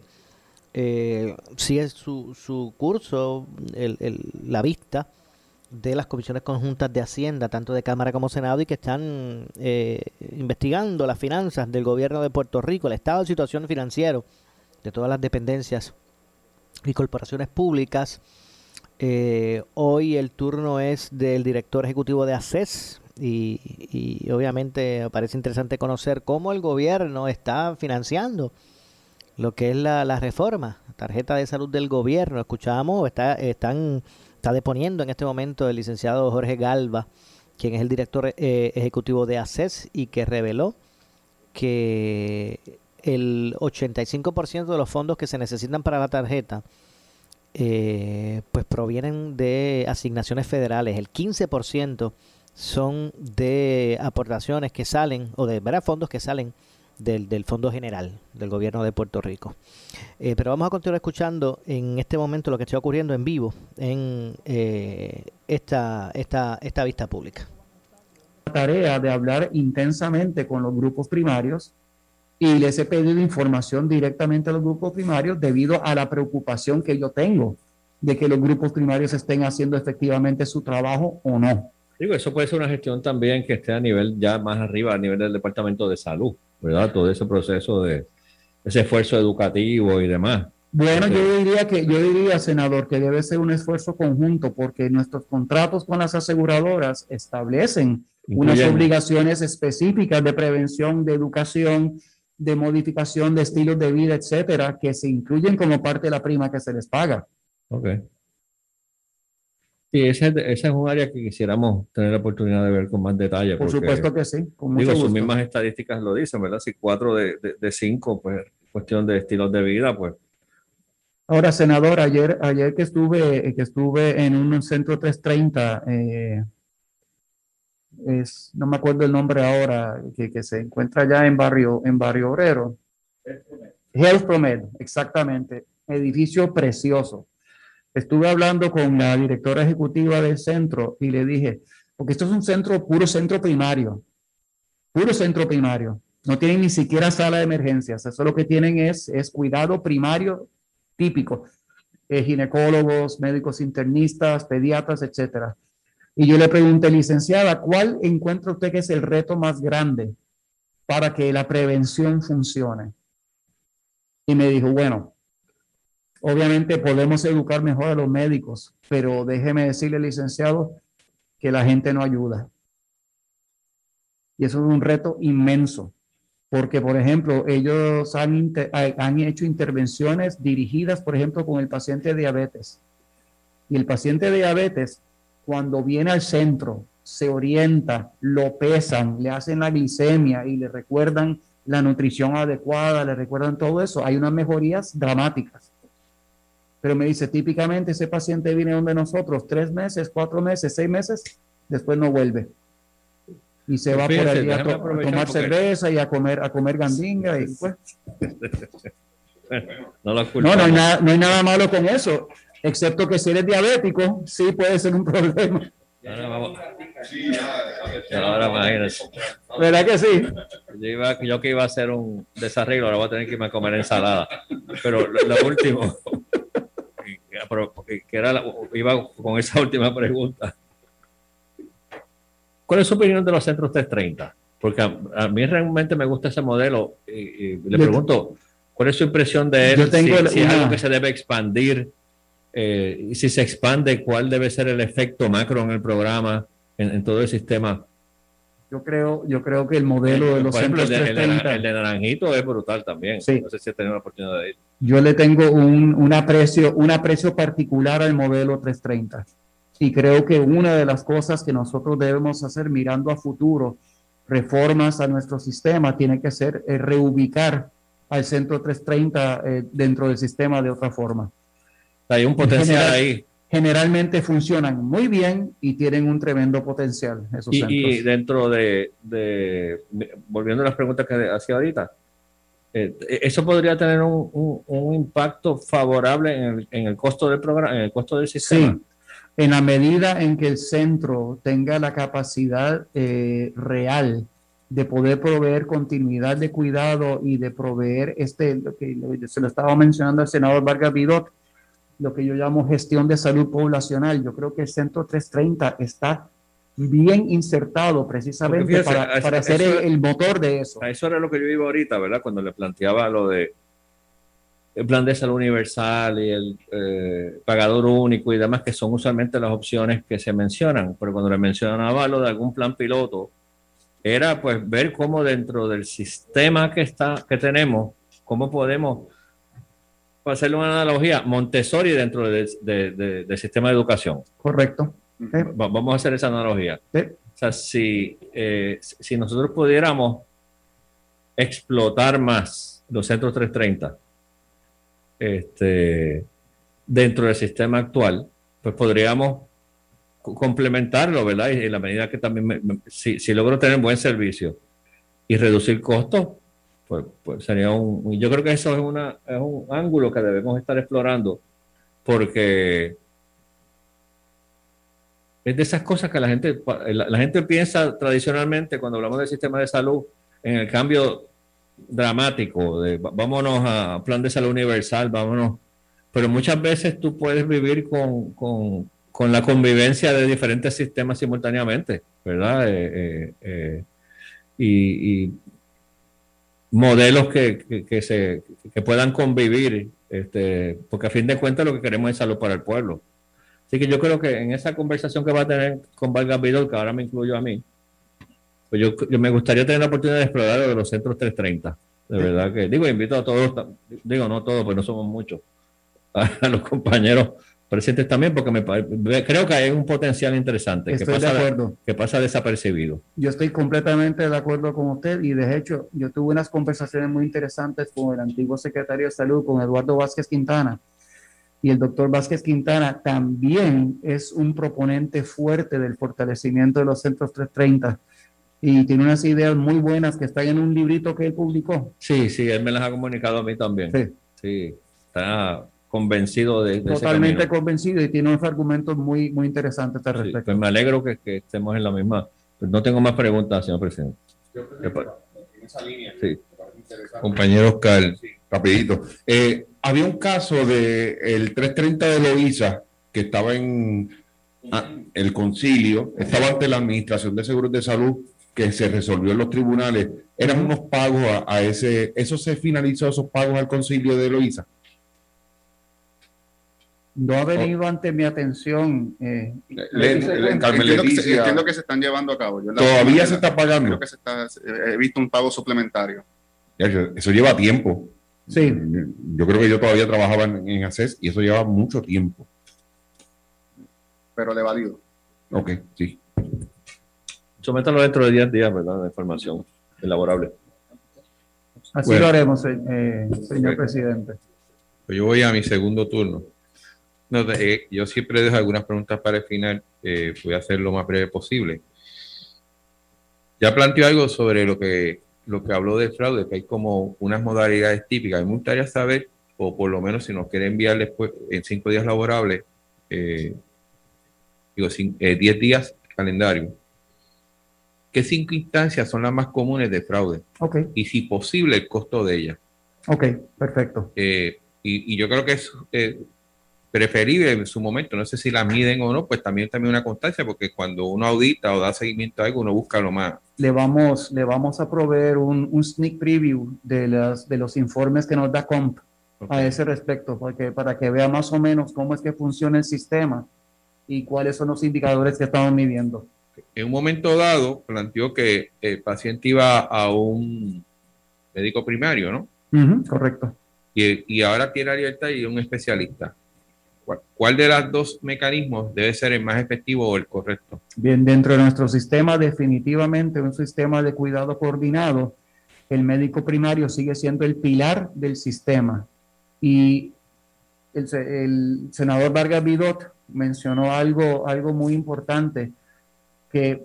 eh, sigue su, su curso, el- la vista de las comisiones conjuntas de Hacienda, tanto de Cámara como Senado, y que están eh, investigando las finanzas del gobierno de Puerto Rico, el estado de situación financiero de todas las dependencias y corporaciones públicas. Eh, hoy el turno es del director ejecutivo de ACES y, obviamente me parece interesante conocer cómo el gobierno está financiando lo que es la, la reforma, tarjeta de salud del gobierno. Escuchábamos, está, están, está deponiendo en este momento el licenciado Jorge Galva, quien es el director eh, ejecutivo de ACES y que reveló que el 85% de los fondos que se necesitan para la tarjeta eh, pues provienen de asignaciones federales, el 15% son de aportaciones que salen o de ¿verdad? fondos que salen del, del Fondo General del Gobierno de Puerto Rico. Eh, pero vamos a continuar escuchando en este momento lo que está ocurriendo en vivo en eh, esta, esta, esta vista pública. tarea de hablar intensamente con los grupos primarios y les he pedido información directamente a los grupos primarios debido a la preocupación que yo tengo de que los grupos primarios estén haciendo efectivamente su trabajo o no. Digo, eso puede ser una gestión también que esté a nivel ya más arriba, a nivel del Departamento de Salud, ¿verdad? Todo ese proceso de ese esfuerzo educativo y demás. Bueno, yo diría que yo diría, senador, que debe ser un esfuerzo conjunto porque nuestros contratos con las aseguradoras establecen unas obligaciones específicas de prevención, de educación, de modificación de estilos de vida, etcétera, que se incluyen como parte de la prima que se les paga. Ok. Sí, ese, es- ese es un área que quisiéramos tener la oportunidad de ver con más detalle. Por porque, supuesto que sí, con mucho Digo, sus gusto. mismas estadísticas lo dicen, ¿verdad? Si cuatro de, de, de cinco, pues cuestión de estilos de vida, pues Ahora, senador, ayer, ayer que estuve, que estuve en un centro 330, eh, es, no me acuerdo el nombre ahora, que, que se encuentra allá en barrio, en barrio obrero. Health Promed, exactamente. Edificio precioso. Estuve hablando con la directora ejecutiva del centro y le dije, porque esto es un centro, puro centro primario, puro centro primario. No tienen ni siquiera sala de emergencias. Eso lo que tienen es, es cuidado primario típico. Eh, ginecólogos, médicos internistas, pediatras, etcétera. Y yo le pregunté, licenciada, ¿cuál encuentra usted que es el reto más grande para que la prevención funcione? Y me dijo, bueno, obviamente podemos educar mejor a los médicos, pero déjeme decirle, licenciado, que la gente no ayuda. Y eso es un reto inmenso, porque, por ejemplo, ellos han, han hecho intervenciones dirigidas, por ejemplo, con el paciente de diabetes. Y el paciente de diabetes, cuando viene al centro, se orienta, lo pesan, le hacen la glicemia y le recuerdan la nutrición adecuada, le recuerdan todo eso, hay unas mejorías dramáticas. Pero me dice, típicamente ese paciente viene donde nosotros tres meses, cuatro meses, seis meses, después no vuelve. Y se va por allí a, to- a tomar porque- cerveza y a comer, a comer gandinga. Y, pues, no lo no, no hay, nada, no hay nada malo con eso, excepto que si eres diabético, sí puede ser un problema. Ahora vamos. Ahora imagínate. ¿Verdad que sí? Yo, iba, yo que iba a hacer un desarreglo, ahora voy a tener que irme a comer ensalada. Pero lo, lo último, que era la- iba con esa última pregunta. ¿Cuál es su opinión de los centros 330? Porque a, a mí realmente me gusta ese modelo y, y le Yo- pregunto, ¿cuál es su impresión de él? Yo tengo si, si es algo que se debe expandir, eh, y si se expande, ¿cuál debe ser el efecto macro en el programa, en, en todo el sistema? Yo creo, yo creo que el modelo de los Por ejemplo, el centros de, el de- 330, el de Naranjito es brutal también. Sí. No sé si he tenido la oportunidad de ir. Yo le tengo un, un aprecio, un aprecio particular al modelo 330. Y creo que una de las cosas que nosotros debemos hacer mirando a futuro, reformas a nuestro sistema, tiene que ser eh, reubicar al centro 330 eh, dentro del sistema de otra forma. Hay un potencial General- ahí. Generalmente funcionan muy bien y tienen un tremendo potencial esos Y, centros. y dentro de, de- volviendo a las preguntas que hacía ahorita, eh, eso podría tener un, un- un impacto favorable en el, en el costo del programa, en el costo del sistema. Sí, en la medida en que el centro tenga la capacidad eh, real de poder proveer continuidad de cuidado y de proveer este, lo que se lo estaba mencionando al senador Vargas Vidot, lo que yo llamo gestión de salud poblacional. Yo creo que el centro 330 está bien insertado precisamente fíjese, para, a- ser eso- el, el motor de eso. A eso era lo que yo iba ahorita, ¿verdad? Cuando le planteaba lo de el plan de salud universal y el eh, pagador único y demás, que son usualmente las opciones que se mencionan. Pero cuando le mencionaba lo de algún plan piloto, era pues ver cómo dentro del sistema que está, que tenemos, cómo podemos, para hacerle una analogía, Montessori dentro de- de- de- del sistema de educación. Correcto. Va- Vamos a hacer esa analogía. Sí. O sea, si, eh, si nosotros pudiéramos explotar más los centros 330 este, dentro del sistema actual, pues podríamos co- complementarlo, ¿verdad? Y en la medida que también, me- me- si, si logro tener buen servicio y reducir costos, pues, pues sería un... Yo creo que eso es, una, es un ángulo que debemos estar explorando porque es de esas cosas que la gente, la, la gente piensa tradicionalmente cuando hablamos del sistema de salud en el cambio dramático de vámonos a plan de salud universal, vámonos. Pero muchas veces tú puedes vivir con, con- con la convivencia de diferentes sistemas simultáneamente, ¿verdad? Eh, eh, eh, y, y modelos que, que- que se, que puedan convivir, este, porque a fin de cuentas lo que queremos es salud para el pueblo. Así que yo creo que en esa conversación que va a tener con Vargas Vidal, que ahora me incluyo a mí, pues yo, yo me gustaría tener la oportunidad de explorar lo de los centros 330. De verdad que, digo, invito a todos, digo, no todos, pues no somos muchos, a los compañeros presentes también, porque me, creo que hay un potencial interesante que de pasa, acuerdo. que pasa desapercibido. Yo estoy completamente de acuerdo con usted y de hecho yo tuve unas conversaciones muy interesantes con el antiguo secretario de salud, con Eduardo Vázquez Quintana. Y el doctor Vázquez Quintana también es un proponente fuerte del fortalecimiento de los centros 330 y tiene unas ideas muy buenas que están en un librito que él publicó. Sí, sí, él me las ha comunicado a mí también. Sí. Sí, está convencido de, de ese Totalmente camino. convencido y tiene unos argumentos muy, muy interesantes al Sí, respecto. pues me alegro que, que estemos en la misma. Pues no tengo más preguntas, señor presidente. ¿Qué pa- Sí. Compañero Oscar, rapidito. Eh, había un caso de el 330 de Loíza que estaba en ah, el concilio, estaba ante la Administración de Seguros de Salud que se resolvió en los tribunales. Eran unos pagos a, a ese, ¿eso se finalizó esos pagos al concilio de Loíza? No ha venido ante mi atención. eh, Le- Entiendo que, se, Leticia. entiendo que se están llevando a cabo. Yo la- ¿Todavía se está pagando? Creo que se está, eh, he visto un pago suplementario. Eso lleva tiempo. Sí. Yo creo que yo todavía trabajaba en, en ACES y eso lleva mucho tiempo. pero le valido. Ok, sí. Sométalo dentro de 10 días, ¿verdad? La información elaborable. Así Bueno. lo haremos, eh, eh, señor presidente. Pues yo voy a mi segundo turno. No, de- eh, yo siempre dejo algunas preguntas para el final. eh, voy a hacer lo más breve posible. Ya planteó algo sobre lo que, lo que habló del fraude, que hay como unas modalidades típicas. Me gustaría saber, o por lo menos si nos quiere enviar después en cinco días laborables, eh, digo, eh, diez días calendario, ¿qué cinco instancias son las más comunes de fraude? Y si posible, el costo de ellas. ok, perfecto. Eh, y, y yo creo que es preferible en su momento, no sé si la miden o no, pues también también una constancia, porque cuando uno audita o da seguimiento a algo, uno busca lo más. Le vamos, le vamos a proveer un, un sneak preview de, las, de los informes que nos da COMP a ese respecto, porque para que vea más o menos cómo es que funciona el sistema y cuáles son los indicadores que estamos midiendo. En un momento dado, planteó que el paciente iba a un médico primario, ¿no? Ujú, correcto. Y, y ahora tiene abierta y un especialista. ¿Cuál, de los dos mecanismos debe ser el más efectivo o el correcto? Bien, dentro de nuestro sistema, definitivamente un sistema de cuidado coordinado, el médico primario sigue siendo el pilar del sistema. Y el senador Vargas Vidot mencionó algo, algo muy importante, que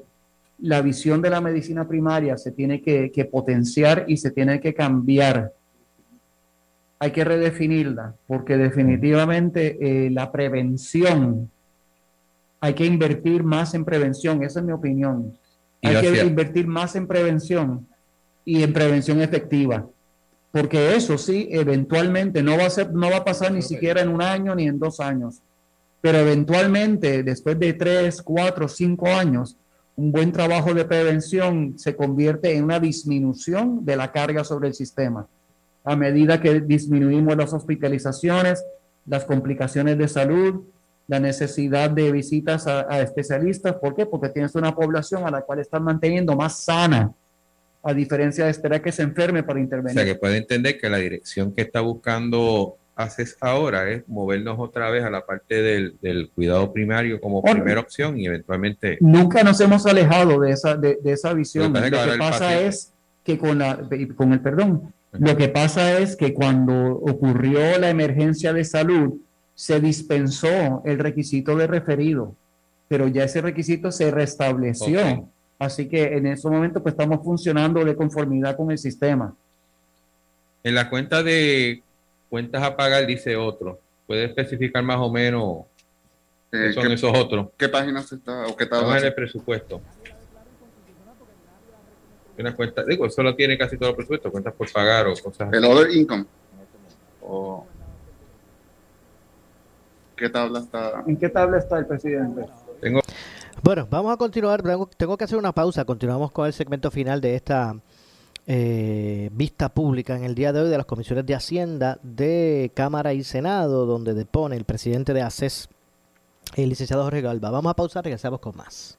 la visión de la medicina primaria se tiene que, que potenciar y se tiene que cambiar. Hay que redefinirla, porque definitivamente eh, la prevención hay que invertir más en prevención, esa es mi opinión. Y Hay que invertir más en prevención y en prevención efectiva. Porque eso sí, eventualmente no va a ser, no va a pasar ni siquiera en un año ni en dos años. Pero eventualmente, después de tres, cuatro, cinco años, un buen trabajo de prevención se convierte en una disminución de la carga sobre el sistema. A medida que disminuimos las hospitalizaciones, las complicaciones de salud, la necesidad de visitas a, a especialistas. ¿Por qué? Porque tienes una población a la cual están manteniendo más sana, a diferencia de esperar que se enferme para O intervenir. sea, que puede entender que la dirección que está buscando haces ahora es movernos otra vez a la parte del, del cuidado primario como primera opción y eventualmente Nunca nos hemos alejado de esa, de, de esa visión. Lo que pasa que paciente- es que con, la, con el perdón, lo que pasa es que cuando ocurrió la emergencia de salud, se dispensó el requisito de referido, pero ya ese requisito se restableció. Así que en ese momento pues estamos funcionando de conformidad con el sistema. en la cuenta de cuentas a pagar dice otro. ¿Puede especificar más o menos qué Eh, son ¿qué- esos otros? ¿Qué página se está o qué Estamos tabla? en el presupuesto. Una cuenta, digo, eso lo tiene casi todo el presupuesto, cuentas por pagar o cosas El other income. O- ¿Qué tabla está? ¿En qué tabla está el presidente? Tengo Bueno, vamos a continuar. Tengo, tengo que hacer una pausa. Continuamos con el segmento final de esta eh, vista pública en el día de hoy de las comisiones de Hacienda de Cámara y Senado, donde depone el presidente de ACES, el licenciado Jorge Galva. Vamos a pausar, regresamos con más.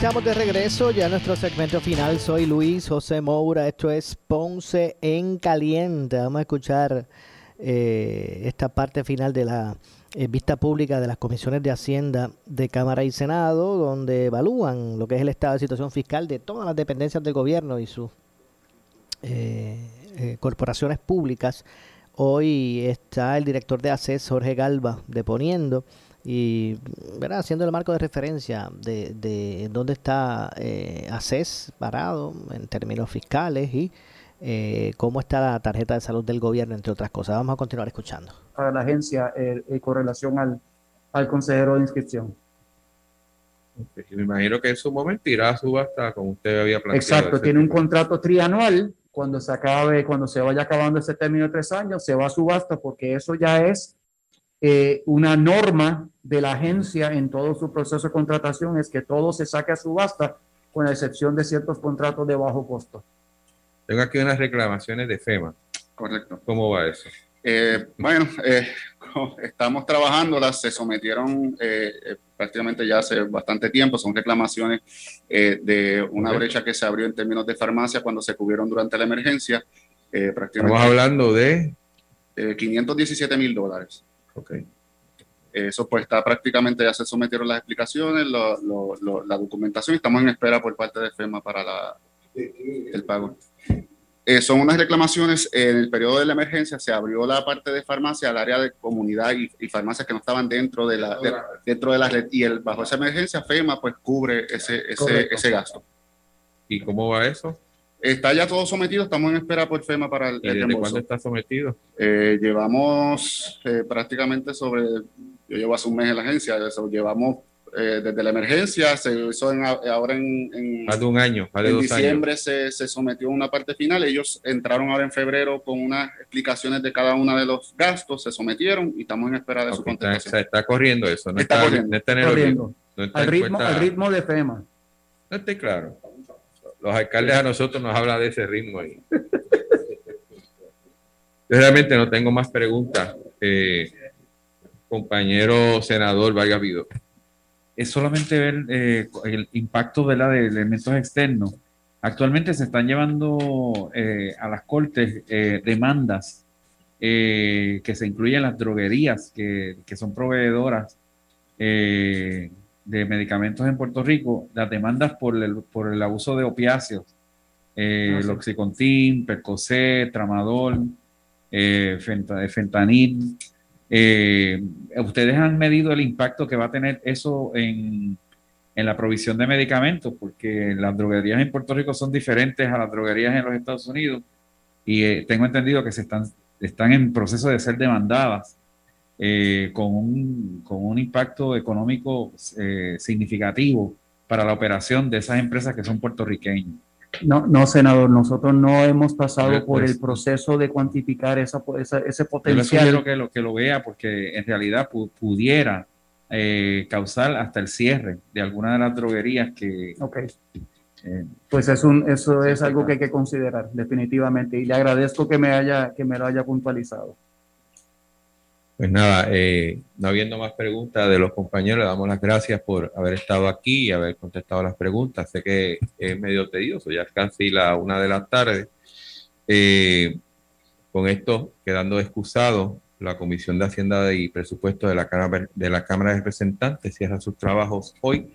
Estamos de regreso ya en nuestro segmento final. Soy Luis José Moura. Esto es Ponce en Caliente. Vamos a escuchar eh, esta parte final de la eh, vista pública de las comisiones de Hacienda de Cámara y Senado, donde evalúan lo que es el estado de situación fiscal de todas las dependencias del gobierno y sus eh, corporaciones públicas. Hoy está el director de ACES, Jorge Galva, deponiendo y ¿verdad? haciendo el marco de referencia de, de dónde está eh, ACES parado en términos fiscales y eh, cómo está la tarjeta de salud del gobierno, entre otras cosas. Vamos a continuar escuchando. Para la agencia eh, eh, con relación al, al consejero de inscripción. Me imagino que en su momento irá a subasta como usted había planteado. Exacto, tiene un contrato trianual. Cuando se acabe, cuando se vaya acabando ese término de tres años, se va a subasta porque eso ya es eh, una norma de la agencia en todo su proceso de contratación, es que todo se saque a subasta, con la excepción de ciertos contratos de bajo costo. Tengo aquí unas reclamaciones de FEMA. Correcto. ¿Cómo va eso? Eh, bueno, eh, estamos trabajándolas, se sometieron eh, eh, prácticamente ya hace bastante tiempo, son reclamaciones eh, de una brecha que se abrió en términos de farmacia cuando se cubrieron durante la emergencia. eh, prácticamente Estamos hablando de... eh, 517 mil dólares. Ok. Eso pues está prácticamente, ya se sometieron las explicaciones, lo- lo- lo- la documentación y estamos en espera por parte de FEMA para la, el pago. Eh, son unas reclamaciones, en el periodo de la emergencia se abrió la parte de farmacia al área de comunidad y, y farmacias que no estaban dentro de la, de- dentro de la red y el, bajo esa emergencia FEMA pues cubre ese, ese, ese gasto. ¿Y cómo va eso? Está ya todo sometido, estamos en espera por FEMA para el, ¿Y el reembolso. cuándo está sometido? Eh, llevamos eh, prácticamente sobre, yo llevo hace un mes en la agencia, eso, llevamos eh, desde la emergencia, se hizo en- ahora en, en, de un año, de en dos diciembre se, se sometió una parte final, ellos entraron ahora en febrero con unas explicaciones de cada uno de los gastos, se sometieron y estamos en espera de años. su contestación. está- está corriendo eso. No Está está, corriendo. no está en el Corriendo. olvido, no está Al ritmo, al ritmo de FEMA. No estoy claro. Los alcaldes a nosotros nos hablan de ese ritmo ahí. Yo realmente no tengo más preguntas. Eh, compañero senador Vargas Vido. es solamente ver eh, el impacto de, la elementos externos. Actualmente se están llevando eh, a las cortes eh, demandas que se incluyen las droguerías que, que son proveedoras de medicamentos en Puerto Rico, las demandas por el, por el abuso de opiáceos, eh, Ah, Oxycontin, Percocet, Tramadol, eh, fenta- fentanil. Eh, ¿Ustedes han medido el impacto que va a tener eso en, en la provisión de medicamentos? Porque las droguerías en Puerto Rico son diferentes a las droguerías en los Estados Unidos y eh, tengo entendido que se están, están en proceso de ser demandadas eh, con, un, con un impacto económico eh, significativo para la operación de esas empresas que son puertorriqueñas. No, no, senador, nosotros no hemos pasado Pues, por pues, el proceso de cuantificar esa, esa- ese Yo le potencial. sugiero que lo, que lo vea porque en realidad pu- pudiera eh, causar hasta el cierre de alguna de las droguerías que... Ok. eh, Pues es un, eso es algo que hay que considerar, definitivamente. Y le agradezco que me haya, que me lo haya puntualizado. Pues nada, eh, no habiendo más preguntas de los compañeros, le damos las gracias por haber estado aquí y haber contestado las preguntas. Sé que es medio tedioso, ya es casi la una de la tarde. Eh, con esto, quedando excusado, La Comisión de Hacienda y Presupuesto de la Cámara de, la Cámara de Representantes cierra sus trabajos hoy,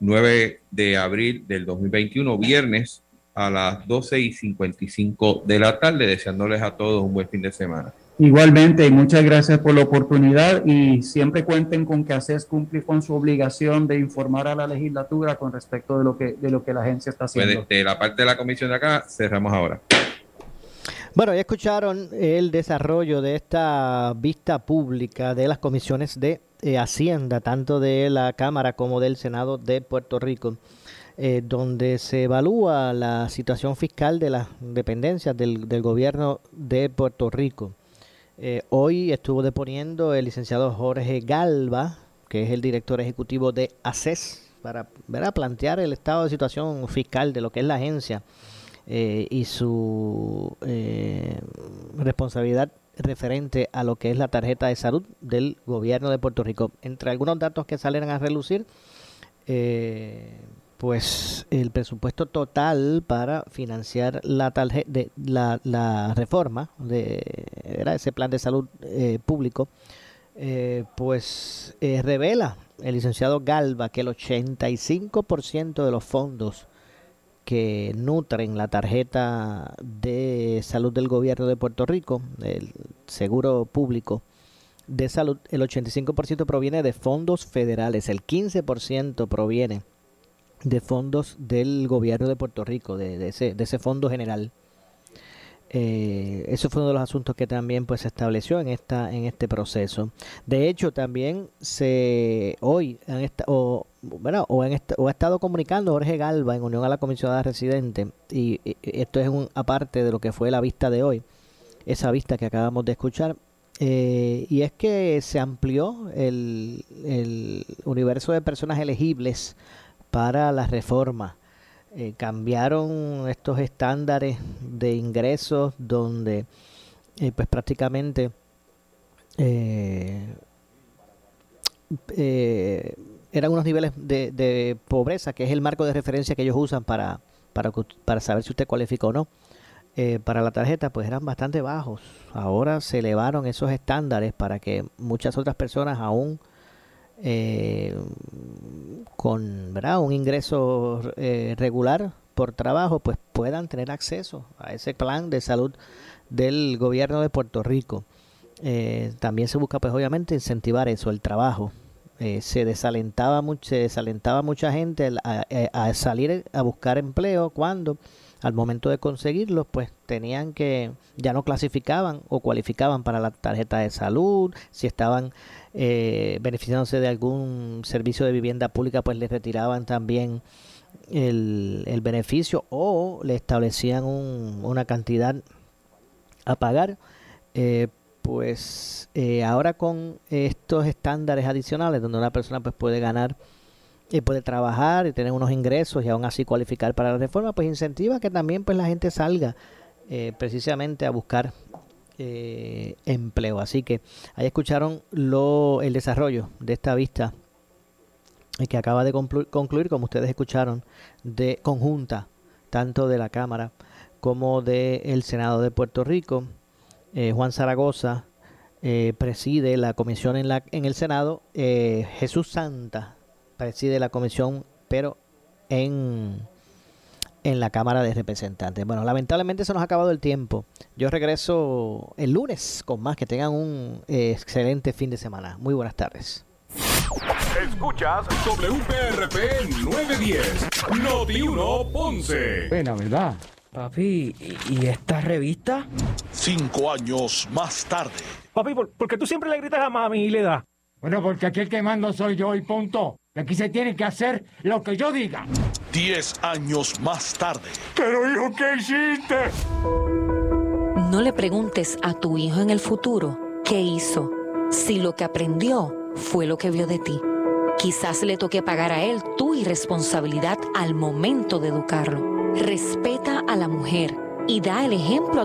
9 de abril del 2021, viernes a las 12 y 55 de la tarde, deseándoles a todos un buen fin de semana. Igualmente, y muchas gracias por la oportunidad y siempre cuenten con que ACES cumple con su obligación de informar a la legislatura con respecto de lo que, de lo que la agencia está Pues haciendo. de, de la parte de la comisión de acá, cerramos ahora. Bueno, ya escucharon el desarrollo de esta vista pública de las comisiones de eh, Hacienda, tanto de la Cámara como del Senado de Puerto Rico, eh, donde se evalúa la situación fiscal de las dependencias del, del gobierno de Puerto Rico. Eh, hoy estuvo deponiendo el licenciado Jorge Galva, que es el director ejecutivo de ACES, para ¿verdad? plantear el estado de situación fiscal de lo que es la agencia eh, y su eh, responsabilidad referente a lo que es la tarjeta de salud del gobierno de Puerto Rico. Entre algunos datos que salen a relucir, eh, pues el presupuesto total para financiar la tarjeta de la, reforma de ese plan de salud eh, público eh, pues eh, revela el licenciado Galva que el 85% de los fondos que nutren la tarjeta de salud del gobierno de Puerto Rico, el seguro público de salud, el 85% proviene de fondos federales, el 15% proviene de fondos del gobierno de Puerto Rico, de, ese, de ese fondo general. Eh, eso fue uno de los asuntos que también pues se estableció en esta en este proceso. De hecho, también se hoy en esta, o, o, esta- o ha estado comunicando Jorge Galva en unión a la comisionada residente y- y esto es un aparte de lo que fue la vista de hoy, esa vista que acabamos de escuchar. eh, y es que se amplió el, el universo de personas elegibles para la reforma. Eh, cambiaron estos estándares de ingresos donde eh, pues prácticamente eh, eran unos niveles de, pobreza, que es el marco de referencia que ellos usan para, para, para saber si usted cualifica o no. para la tarjeta, pues eran bastante bajos. Ahora se elevaron esos estándares para que muchas otras personas aún eh, con ¿verdad? un ingreso eh, regular por trabajo, pues puedan tener acceso a ese plan de salud del gobierno de Puerto Rico. Eh, también se busca, pues obviamente, incentivar eso, el trabajo. Eh, se desalentaba mucho, se desalentaba mucha gente a- a salir a buscar empleo cuando al momento de conseguirlo, pues tenían que, ya no clasificaban o cualificaban para la tarjeta de salud, si estaban eh, beneficiándose de algún servicio de vivienda pública, pues les retiraban también el, el beneficio o le establecían un- una cantidad a pagar. Eh, pues eh, ahora con estos estándares adicionales donde una persona pues puede ganar y puede trabajar y tener unos ingresos y aún así cualificar para la reforma, pues incentiva que también pues la gente salga eh, precisamente a buscar eh, empleo. Así que ahí escucharon lo, el desarrollo de esta vista que acaba de conclu- concluir, como ustedes escucharon, de conjunta, tanto de la Cámara como del Senado de Puerto Rico. Eh, Juan Zaragoza preside la comisión en, la, en el Senado. Jesús Santa preside la comisión, pero en, en la Cámara de Representantes. Bueno, lamentablemente se nos ha acabado el tiempo. Yo regreso el lunes con más. Que tengan un eh, excelente fin de semana. Muy buenas tardes. Escuchas WPRP 910, Noti 1 Ponce. Pena, ¿verdad? Papi, ¿y, y esta revista? Cinco años más tarde. Papi, ¿por, por qué tú siempre le gritas a mami y le das? Bueno, porque aquí el que mando soy yo y punto. Y aquí se tiene que hacer lo que yo diga. Diez años más tarde. Pero hijo, ¿qué hiciste? No le preguntes a tu hijo en el futuro qué hizo, si lo que aprendió fue lo que vio de ti. Quizás le toque pagar a él tu irresponsabilidad al momento de educarlo. Respeta a la mujer y da el ejemplo a